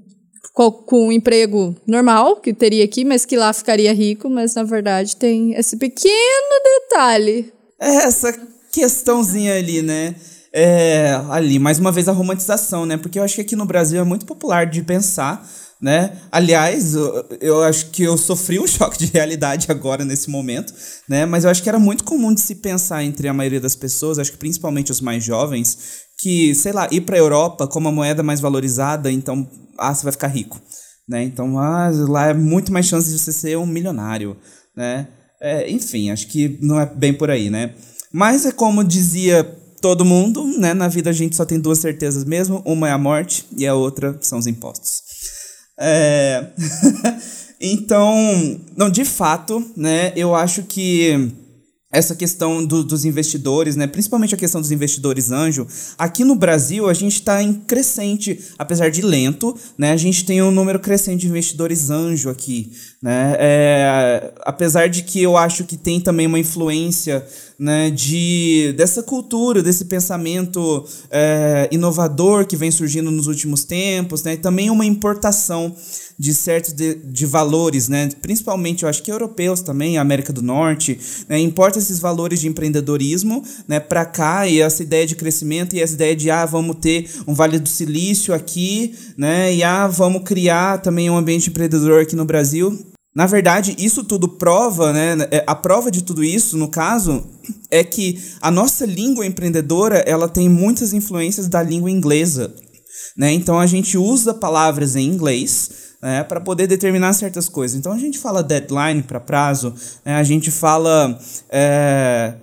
com um emprego normal, que teria aqui, mas que lá ficaria rico, mas na verdade tem esse pequeno detalhe. É essa questãozinha ali, né? É, ali, mais uma vez a romantização, né? Porque eu acho que aqui no Brasil é muito popular de pensar, né? Aliás, eu, eu acho que eu sofri um choque de realidade agora nesse momento, né? Mas eu acho que era muito comum de se pensar entre a maioria das pessoas, acho que principalmente os mais jovens, que, sei lá, ir para a Europa como a moeda mais valorizada, então ah, você vai ficar rico. né? Então ah, lá é muito mais chance de você ser um milionário, né? É, enfim, acho que não é bem por aí, né? Mas é como dizia todo mundo, né? Na vida a gente só tem duas certezas mesmo, uma é a morte e a outra são os impostos. É... então, não, de fato, né? Eu acho que essa questão do, dos investidores, né, principalmente a questão dos investidores anjo, aqui no Brasil a gente está em crescente, apesar de lento, né, a gente tem um número crescente de investidores anjo aqui, né, é, apesar de que eu acho que tem também uma influência né, de, dessa cultura, desse pensamento é, inovador que vem surgindo nos últimos tempos, né, e também uma importação de certos de, de valores, né, principalmente eu acho que europeus também, América do Norte, né, importa esses valores de empreendedorismo né, para cá e essa ideia de crescimento e essa ideia de ah, vamos ter um Vale do Silício aqui, né, e ah, vamos criar também um ambiente empreendedor aqui no Brasil. Na verdade, isso tudo prova, né? É, a prova de tudo isso, no caso, é que a nossa língua empreendedora ela tem muitas influências da língua inglesa. Né? Então a gente usa palavras em inglês né, para poder determinar certas coisas. Então a gente fala deadline para prazo, né, a gente fala. É,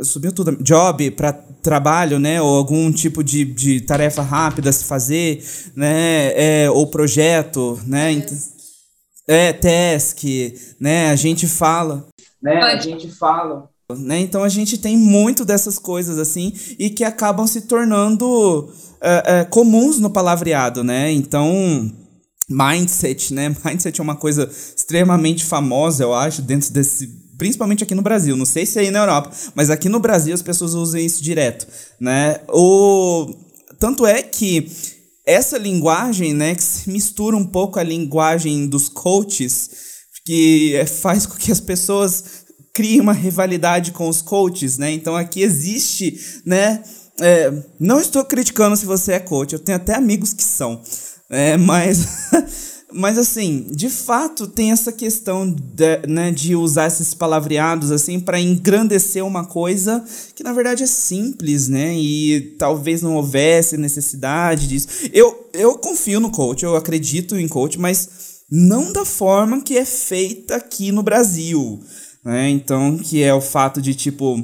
subiu tudo. Job para trabalho, né? Ou algum tipo de, de tarefa rápida a se fazer, né? É, ou projeto, né? Então, é, task, né? A gente fala. Né? A gente fala. Né? Então a gente tem muito dessas coisas assim e que acabam se tornando é, é, comuns no palavreado, né? Então, mindset, né? Mindset é uma coisa extremamente famosa, eu acho, dentro desse principalmente aqui no Brasil. Não sei se é aí na Europa, mas aqui no Brasil as pessoas usam isso direto, né? O tanto é que essa linguagem, né, que se mistura um pouco a linguagem dos coaches, que é, faz com que as pessoas criem uma rivalidade com os coaches, né? Então aqui existe, né? É, não estou criticando se você é coach, eu tenho até amigos que são, é, mas Mas assim, de fato tem essa questão de, né, de usar esses palavreados assim para engrandecer uma coisa que na verdade é simples, né? E talvez não houvesse necessidade disso. Eu, eu confio no coach, eu acredito em coach, mas não da forma que é feita aqui no Brasil, né? Então, que é o fato de tipo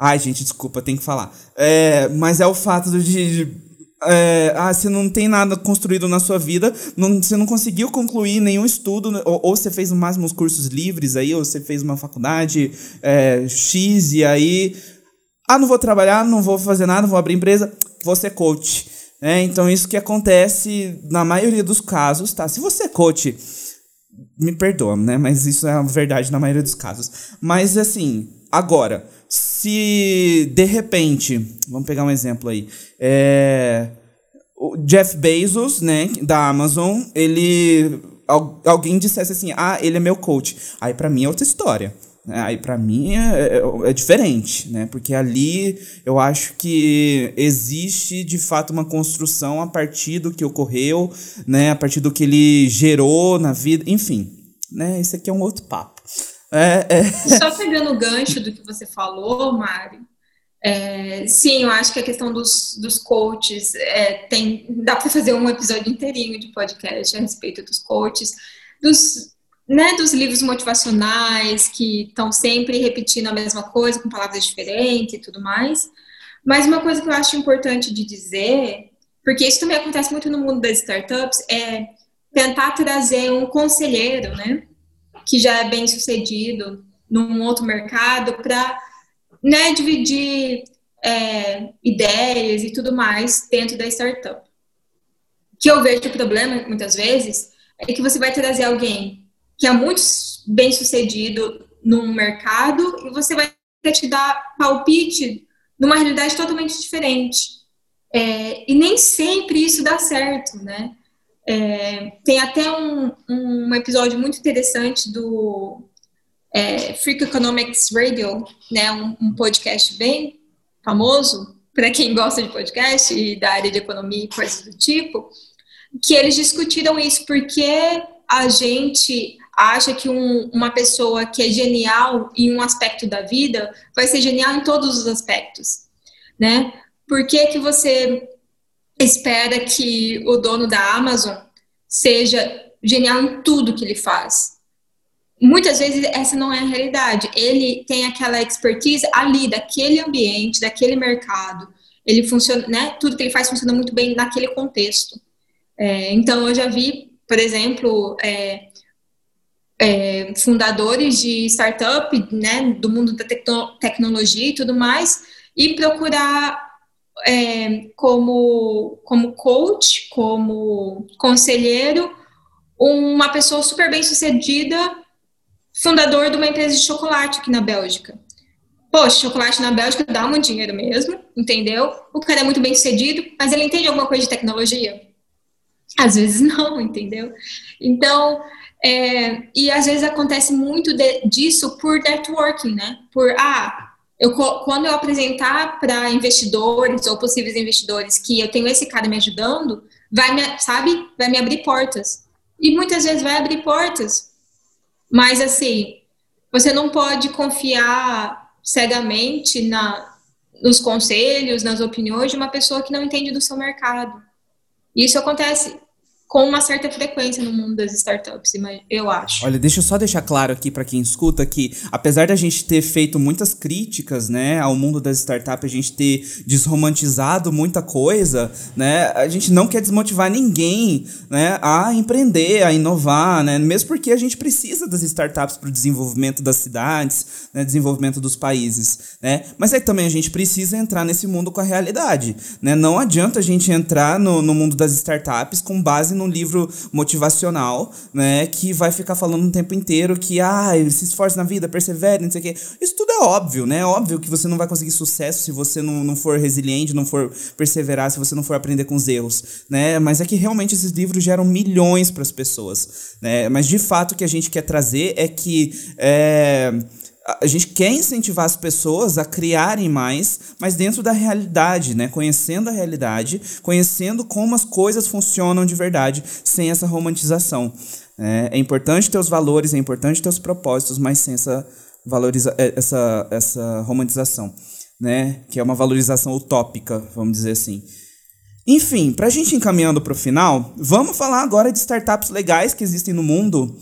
Ai, gente, desculpa, tem que falar. É, mas é o fato de, de é, ah, você não tem nada construído na sua vida, não, você não conseguiu concluir nenhum estudo, né, ou, ou você fez no máximo os cursos livres aí, ou você fez uma faculdade é, X e aí. Ah, não vou trabalhar, não vou fazer nada, vou abrir empresa, vou ser coach. É, então, isso que acontece na maioria dos casos, tá? Se você é coach, me perdoa, né? Mas isso é a verdade na maioria dos casos. Mas, assim, agora se de repente, vamos pegar um exemplo aí, é, o Jeff Bezos, né, da Amazon, ele alguém dissesse assim, ah, ele é meu coach, aí para mim é outra história. Né, aí para mim é, é, é, diferente, né? Porque ali eu acho que existe de fato uma construção a partir do que ocorreu, né? A partir do que ele gerou na vida, enfim, né? Esse aqui é um outro papo. É, é. Só pegando o gancho do que você falou, Mari, é, sim, eu acho que a questão dos, dos coaches é, tem. Dá para fazer um episódio inteirinho de podcast a respeito dos coaches, dos, né, dos livros motivacionais que estão sempre repetindo a mesma coisa com palavras diferentes e tudo mais. Mas uma coisa que eu acho importante de dizer, porque isso também acontece muito no mundo das startups, é tentar trazer um conselheiro, né? Que já é bem sucedido num outro mercado para né, dividir é, ideias e tudo mais dentro da startup. O que eu vejo o problema, muitas vezes, é que você vai trazer alguém que é muito bem sucedido num mercado e você vai te dar palpite numa realidade totalmente diferente. É, e nem sempre isso dá certo, né? É, tem até um, um episódio muito interessante do é, Freak Economics Radio, né, um, um podcast bem famoso para quem gosta de podcast e da área de economia e coisas do tipo, que eles discutiram isso porque a gente acha que um, uma pessoa que é genial em um aspecto da vida vai ser genial em todos os aspectos, né? Por que, que você espera que o dono da Amazon seja genial em tudo que ele faz. Muitas vezes essa não é a realidade. Ele tem aquela expertise ali, daquele ambiente, daquele mercado. Ele funciona, né? Tudo que ele faz funciona muito bem naquele contexto. É, então, eu já vi, por exemplo, é, é, fundadores de startup, né, do mundo da tecno tecnologia e tudo mais, e procurar é, como, como coach, como conselheiro, uma pessoa super bem sucedida, fundador de uma empresa de chocolate aqui na Bélgica. Poxa, chocolate na Bélgica dá muito dinheiro mesmo, entendeu? O cara é muito bem sucedido, mas ele entende alguma coisa de tecnologia? Às vezes não, entendeu? Então, é, e às vezes acontece muito de, disso por networking, né? Por, ah, eu, quando eu apresentar para investidores ou possíveis investidores que eu tenho esse cara me ajudando, vai me, sabe, vai me abrir portas. E muitas vezes vai abrir portas. Mas assim, você não pode confiar cegamente na, nos conselhos, nas opiniões de uma pessoa que não entende do seu mercado. Isso acontece com uma certa frequência no mundo das startups, eu acho. Olha, deixa eu só deixar claro aqui para quem escuta que, apesar da gente ter feito muitas críticas, né, ao mundo das startups, a gente ter desromantizado muita coisa, né, a gente não quer desmotivar ninguém, né, a empreender, a inovar, né, mesmo porque a gente precisa das startups para o desenvolvimento das cidades, né, desenvolvimento dos países, né, mas aí também a gente precisa entrar nesse mundo com a realidade, né, não adianta a gente entrar no, no mundo das startups com base num livro motivacional, né? Que vai ficar falando o tempo inteiro que, ah, se esforce na vida, persevere, não sei o quê. Isso tudo é óbvio, né? É óbvio que você não vai conseguir sucesso se você não, não for resiliente, não for perseverar, se você não for aprender com os erros, né? Mas é que realmente esses livros geram milhões para as pessoas, né? Mas de fato o que a gente quer trazer é que. É, a gente quer incentivar as pessoas a criarem mais, mas dentro da realidade, né? Conhecendo a realidade, conhecendo como as coisas funcionam de verdade, sem essa romantização. É, é importante ter os valores, é importante ter os propósitos, mas sem essa, valoriza é, essa, essa romantização, né? Que é uma valorização utópica, vamos dizer assim. Enfim, para a gente encaminhando para o final, vamos falar agora de startups legais que existem no mundo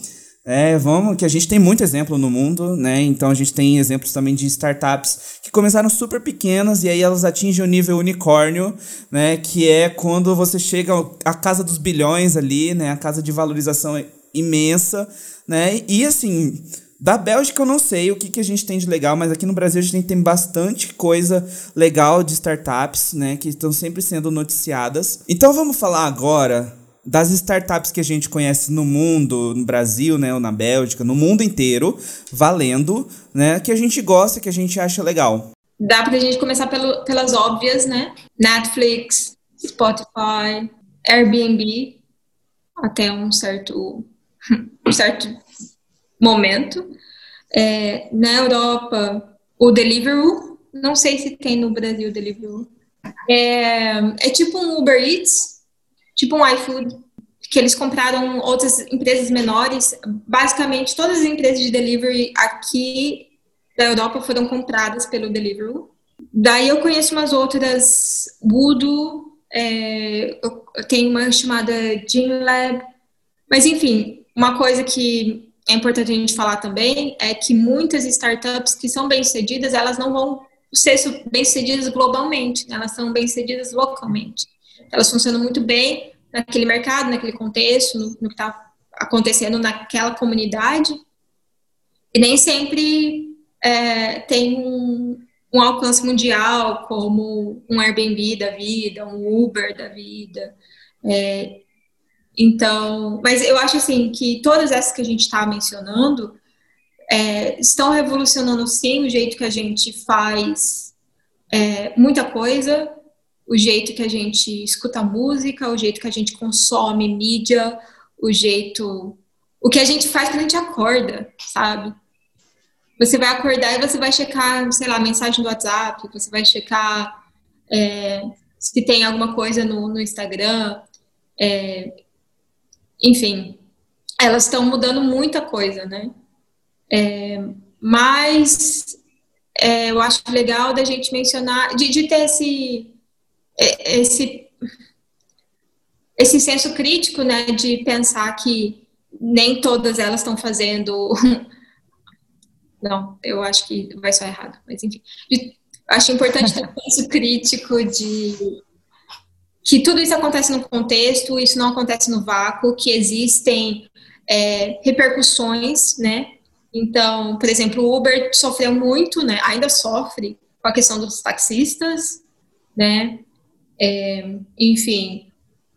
é, vamos, que a gente tem muito exemplo no mundo, né? Então a gente tem exemplos também de startups que começaram super pequenas e aí elas atingem o nível unicórnio, né? Que é quando você chega à casa dos bilhões ali, né? A casa de valorização imensa, né? E assim, da Bélgica eu não sei o que, que a gente tem de legal, mas aqui no Brasil a gente tem bastante coisa legal de startups, né? Que estão sempre sendo noticiadas. Então vamos falar agora das startups que a gente conhece no mundo, no Brasil, né, ou na Bélgica, no mundo inteiro, valendo, né, que a gente gosta, que a gente acha legal. Dá pra gente começar pelo, pelas óbvias, né? Netflix, Spotify, Airbnb, até um certo, um certo momento. É, na Europa, o Deliveroo, não sei se tem no Brasil o Deliveroo. É, é tipo um Uber Eats, tipo um iFood, que eles compraram outras empresas menores. Basicamente, todas as empresas de delivery aqui da Europa foram compradas pelo Deliveroo. Daí eu conheço umas outras, Voodoo, é, tenho uma chamada GymLab, mas enfim, uma coisa que é importante a gente falar também é que muitas startups que são bem-sucedidas, elas não vão ser bem-sucedidas globalmente, né? elas são bem-sucedidas localmente elas funcionam muito bem naquele mercado, naquele contexto, no, no que está acontecendo naquela comunidade. E nem sempre é, tem um, um, alcance mundial, como um Airbnb da vida, um Uber da vida. É, então, mas eu acho assim que todas essas que a gente está mencionando é, estão revolucionando sim o jeito que a gente faz é, muita coisa, o jeito que a gente escuta música, o jeito que a gente consome mídia, o jeito. O que a gente faz quando a gente acorda, sabe? Você vai acordar e você vai checar, sei lá, mensagem do WhatsApp, você vai checar é, se tem alguma coisa no, no Instagram. É, enfim, elas estão mudando muita coisa, né? É, mas é, eu acho legal da gente mencionar, de, de ter esse esse esse senso crítico, né, de pensar que nem todas elas estão fazendo. Não, eu acho que vai só errado, mas enfim. Acho importante ter um senso crítico de que tudo isso acontece no contexto, isso não acontece no vácuo, que existem é, repercussões, né? Então, por exemplo, o Uber sofreu muito, né? Ainda sofre com a questão dos taxistas, né? É, enfim,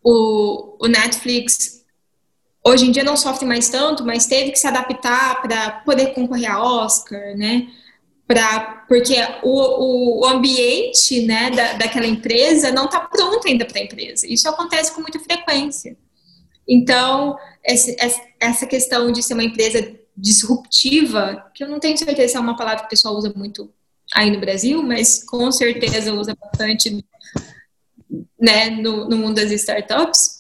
o, o Netflix hoje em dia não sofre mais tanto, mas teve que se adaptar para poder concorrer a Oscar, né? Pra, porque o, o ambiente né, da, daquela empresa não está pronto ainda para a empresa. Isso acontece com muita frequência. Então, esse, essa questão de ser uma empresa disruptiva, que eu não tenho certeza se é uma palavra que o pessoal usa muito aí no Brasil, mas com certeza usa bastante né, no, no mundo das startups,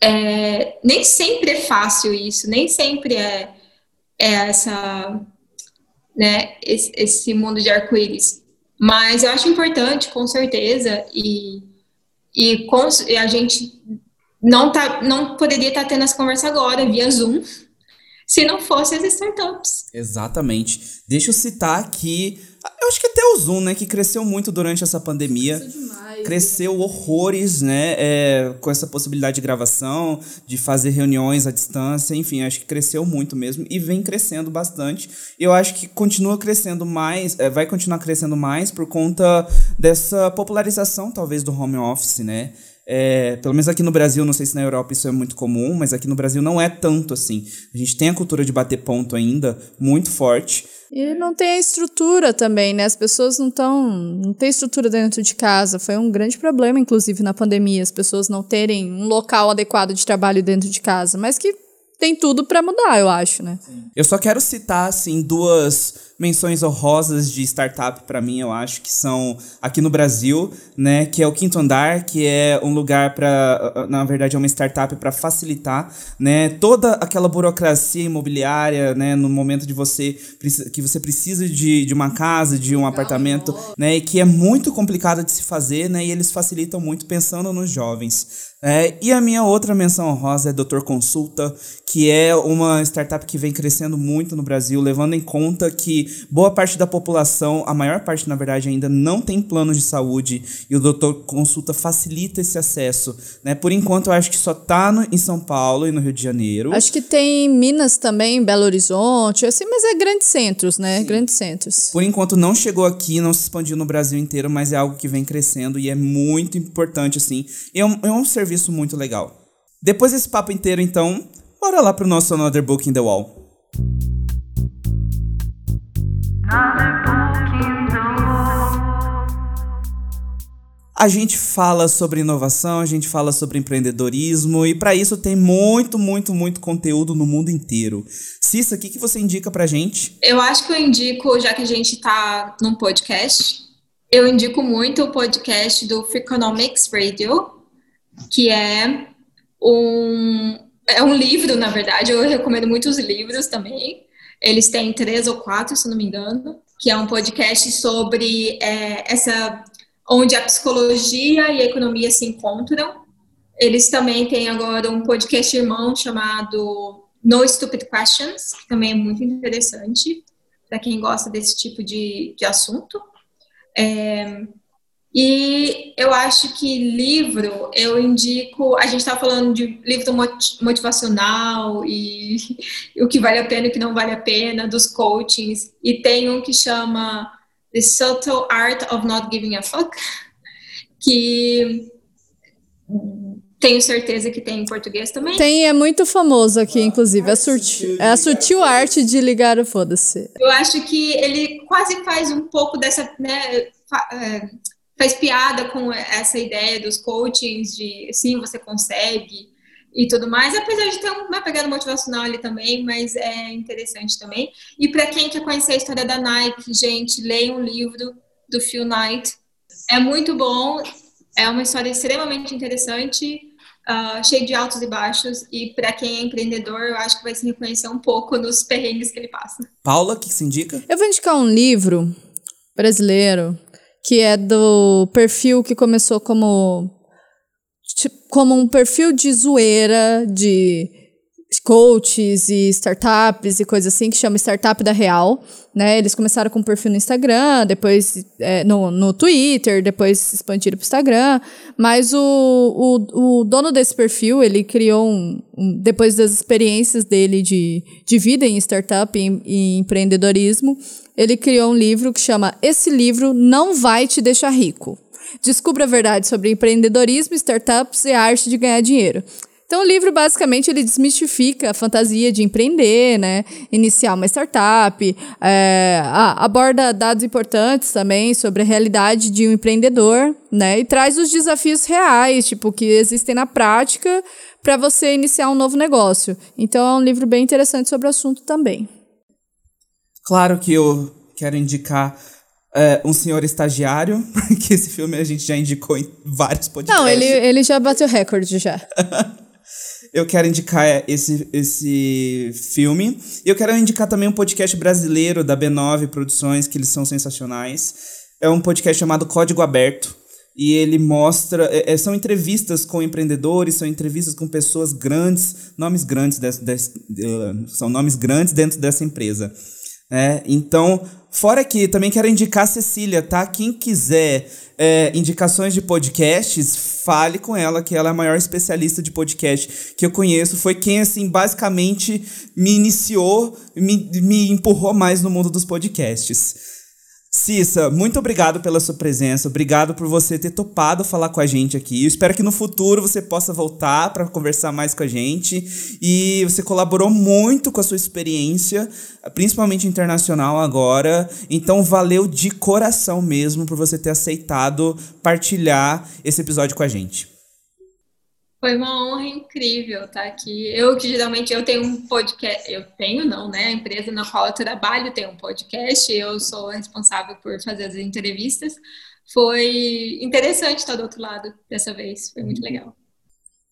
é, nem sempre é fácil isso, nem sempre é, é essa, né, esse, esse mundo de arco-íris. Mas eu acho importante, com certeza, e, e, com, e a gente não, tá, não poderia estar tendo essa conversa agora, via Zoom, se não fossem as startups. Exatamente. Deixa eu citar aqui, eu acho que até o Zoom, né, que cresceu muito durante essa pandemia. Cresceu demais. Cresceu horrores, né, é, com essa possibilidade de gravação, de fazer reuniões à distância, enfim, acho que cresceu muito mesmo e vem crescendo bastante. Eu acho que continua crescendo mais, é, vai continuar crescendo mais por conta dessa popularização, talvez, do home office, né? É, pelo menos aqui no Brasil, não sei se na Europa isso é muito comum, mas aqui no Brasil não é tanto assim. A gente tem a cultura de bater ponto ainda muito forte. E não tem a estrutura também, né? As pessoas não estão. não tem estrutura dentro de casa. Foi um grande problema, inclusive, na pandemia, as pessoas não terem um local adequado de trabalho dentro de casa. Mas que tem tudo para mudar, eu acho, né? Eu só quero citar, assim, duas menções honrosas de startup para mim, eu acho, que são aqui no Brasil, né, que é o Quinto Andar, que é um lugar para, na verdade, é uma startup para facilitar, né, toda aquela burocracia imobiliária, né, no momento de você que você precisa de, de uma casa, de um apartamento, né, e que é muito complicado de se fazer, né, e eles facilitam muito pensando nos jovens. É, e a minha outra menção honrosa é Doutor Consulta, que é uma startup que vem crescendo muito no Brasil, levando em conta que boa parte da população, a maior parte, na verdade, ainda não tem planos de saúde e o doutor consulta facilita esse acesso. Né? Por enquanto, eu acho que só está em São Paulo e no Rio de Janeiro. Acho que tem Minas também, Belo Horizonte, assim, mas é grandes centros, né? Sim. Grandes centros. Por enquanto, não chegou aqui, não se expandiu no Brasil inteiro, mas é algo que vem crescendo e é muito importante, assim. É um, é um serviço muito legal. Depois desse papo inteiro, então, bora lá pro nosso Another Book in the Wall. A gente fala sobre inovação, a gente fala sobre empreendedorismo e para isso tem muito, muito, muito conteúdo no mundo inteiro. Cissa, o que, que você indica pra gente? Eu acho que eu indico, já que a gente tá num podcast, eu indico muito o podcast do Freakonomics Radio, que é um, é um livro, na verdade, eu recomendo muitos livros também. Eles têm três ou quatro, se não me engano, que é um podcast sobre é, essa onde a psicologia e a economia se encontram. Eles também têm agora um podcast irmão chamado No Stupid Questions, que também é muito interessante para quem gosta desse tipo de, de assunto. É, e eu acho que livro, eu indico. A gente está falando de livro motivacional e, o que vale a pena e o que não vale a pena, dos coachings. E tem um que chama The Subtle Art of Not Giving a Fuck, que tenho certeza que tem em português também. Tem, é muito famoso aqui, inclusive. A sutil, é a sutil arte de ligar o foda-se. Eu acho que ele quase faz um pouco dessa. Né, é, faz piada com essa ideia dos coachings de sim, você consegue e tudo mais, apesar de ter uma pegada motivacional ali também, mas é interessante também. E para quem quer conhecer a história da Nike, gente, leia um livro do Phil Knight. É muito bom, é uma história extremamente interessante, uh, cheia de altos e baixos, e para quem é empreendedor, eu acho que vai se reconhecer um pouco nos perrengues que ele passa. Paula, o que se indica? Eu vou indicar um livro brasileiro que é do perfil que começou como. Tipo, como um perfil de zoeira, de coaches e startups e coisas assim, que chama Startup da Real, né? Eles começaram com um perfil no Instagram, depois é, no, no Twitter, depois expandiram para o Instagram, mas o, o, o dono desse perfil, ele criou um, um, depois das experiências dele de, de vida em startup e em empreendedorismo, ele criou um livro que chama Esse Livro Não Vai Te Deixar Rico. Descubra a verdade sobre empreendedorismo, startups e a arte de ganhar dinheiro. Então, o livro, basicamente, ele desmistifica a fantasia de empreender, né? Iniciar uma startup, é, aborda dados importantes também sobre a realidade de um empreendedor, né? E traz os desafios reais, tipo, que existem na prática para você iniciar um novo negócio. Então, é um livro bem interessante sobre o assunto também. Claro que eu quero indicar é, um senhor estagiário, porque esse filme a gente já indicou em vários podcasts. Não, ele, ele já bateu recorde já. eu quero indicar esse, esse filme. E eu quero indicar também um podcast brasileiro da B9 Produções, que eles são sensacionais. É um podcast chamado Código Aberto. E ele mostra. É, é são entrevistas com empreendedores, são entrevistas com pessoas grandes, nomes grandes, desse, desse, uh, são nomes grandes dentro dessa empresa. É, então, fora que também quero indicar a Cecília, tá? Quem quiser é, indicações de podcasts, fale com ela, que ela é a maior especialista de podcast que eu conheço. Foi quem, assim, basicamente me iniciou, me, me empurrou mais no mundo dos podcasts. Cissa, muito obrigado pela sua presença, obrigado por você ter topado falar com a gente aqui. Eu espero que no futuro você possa voltar para conversar mais com a gente. E você colaborou muito com a sua experiência, principalmente internacional agora. Então valeu de coração mesmo por você ter aceitado partilhar esse episódio com a gente. Foi uma honra incrível estar aqui. Eu que geralmente eu tenho um podcast, eu tenho não, né? A empresa na qual eu trabalho tem um podcast, eu sou responsável por fazer as entrevistas. Foi interessante estar do outro lado dessa vez, foi muito legal.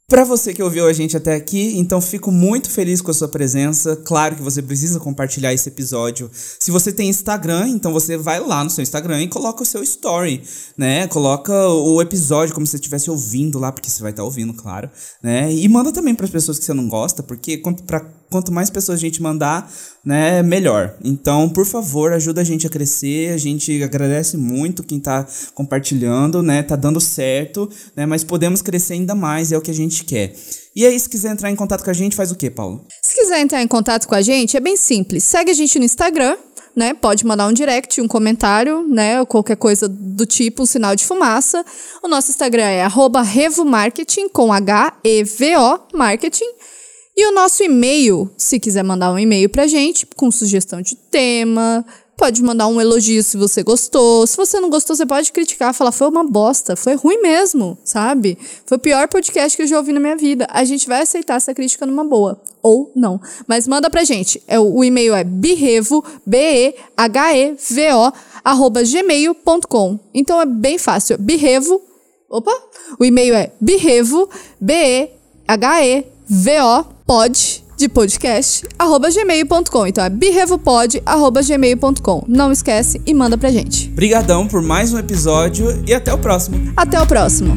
Para você que ouviu a gente até aqui, então fico muito feliz com a sua presença. Claro que você precisa compartilhar esse episódio. Se você tem Instagram, então você vai lá no seu Instagram e coloca o seu story, né? Coloca o episódio como se você estivesse ouvindo lá, porque você vai estar tá ouvindo, claro, né? E manda também para as pessoas que você não gosta, porque para quanto mais pessoas a gente mandar, né, melhor. Então, por favor, ajuda a gente a crescer. A gente agradece muito quem tá compartilhando, né? Tá dando certo, né? Mas podemos crescer ainda mais, é o que a gente quer. E aí, se quiser entrar em contato com a gente, faz o quê, Paulo? Se quiser entrar em contato com a gente, é bem simples. Segue a gente no Instagram, né? Pode mandar um direct, um comentário, né? Ou qualquer coisa do tipo, um sinal de fumaça. O nosso Instagram é revomarketing, com H-E-V-O, marketing. E o nosso e-mail, se quiser mandar um e-mail pra gente, com sugestão de tema, pode mandar um elogio se você gostou. Se você não gostou, você pode criticar, falar foi uma bosta, foi ruim mesmo, sabe? Foi o pior podcast que eu já ouvi na minha vida. A gente vai aceitar essa crítica numa boa ou não. Mas manda pra gente. É o, e-mail é birrevo, B E H E V O arroba gmail.com. Então é bem fácil. Birrevo. Opa! O e-mail é birrevo, B E H E V O pod de podcast, arroba gmail.com. Então é birrevopod, arroba gmail.com. Não esquece e manda pra gente. Obrigadão por mais um episódio e até o próximo. Até o próximo.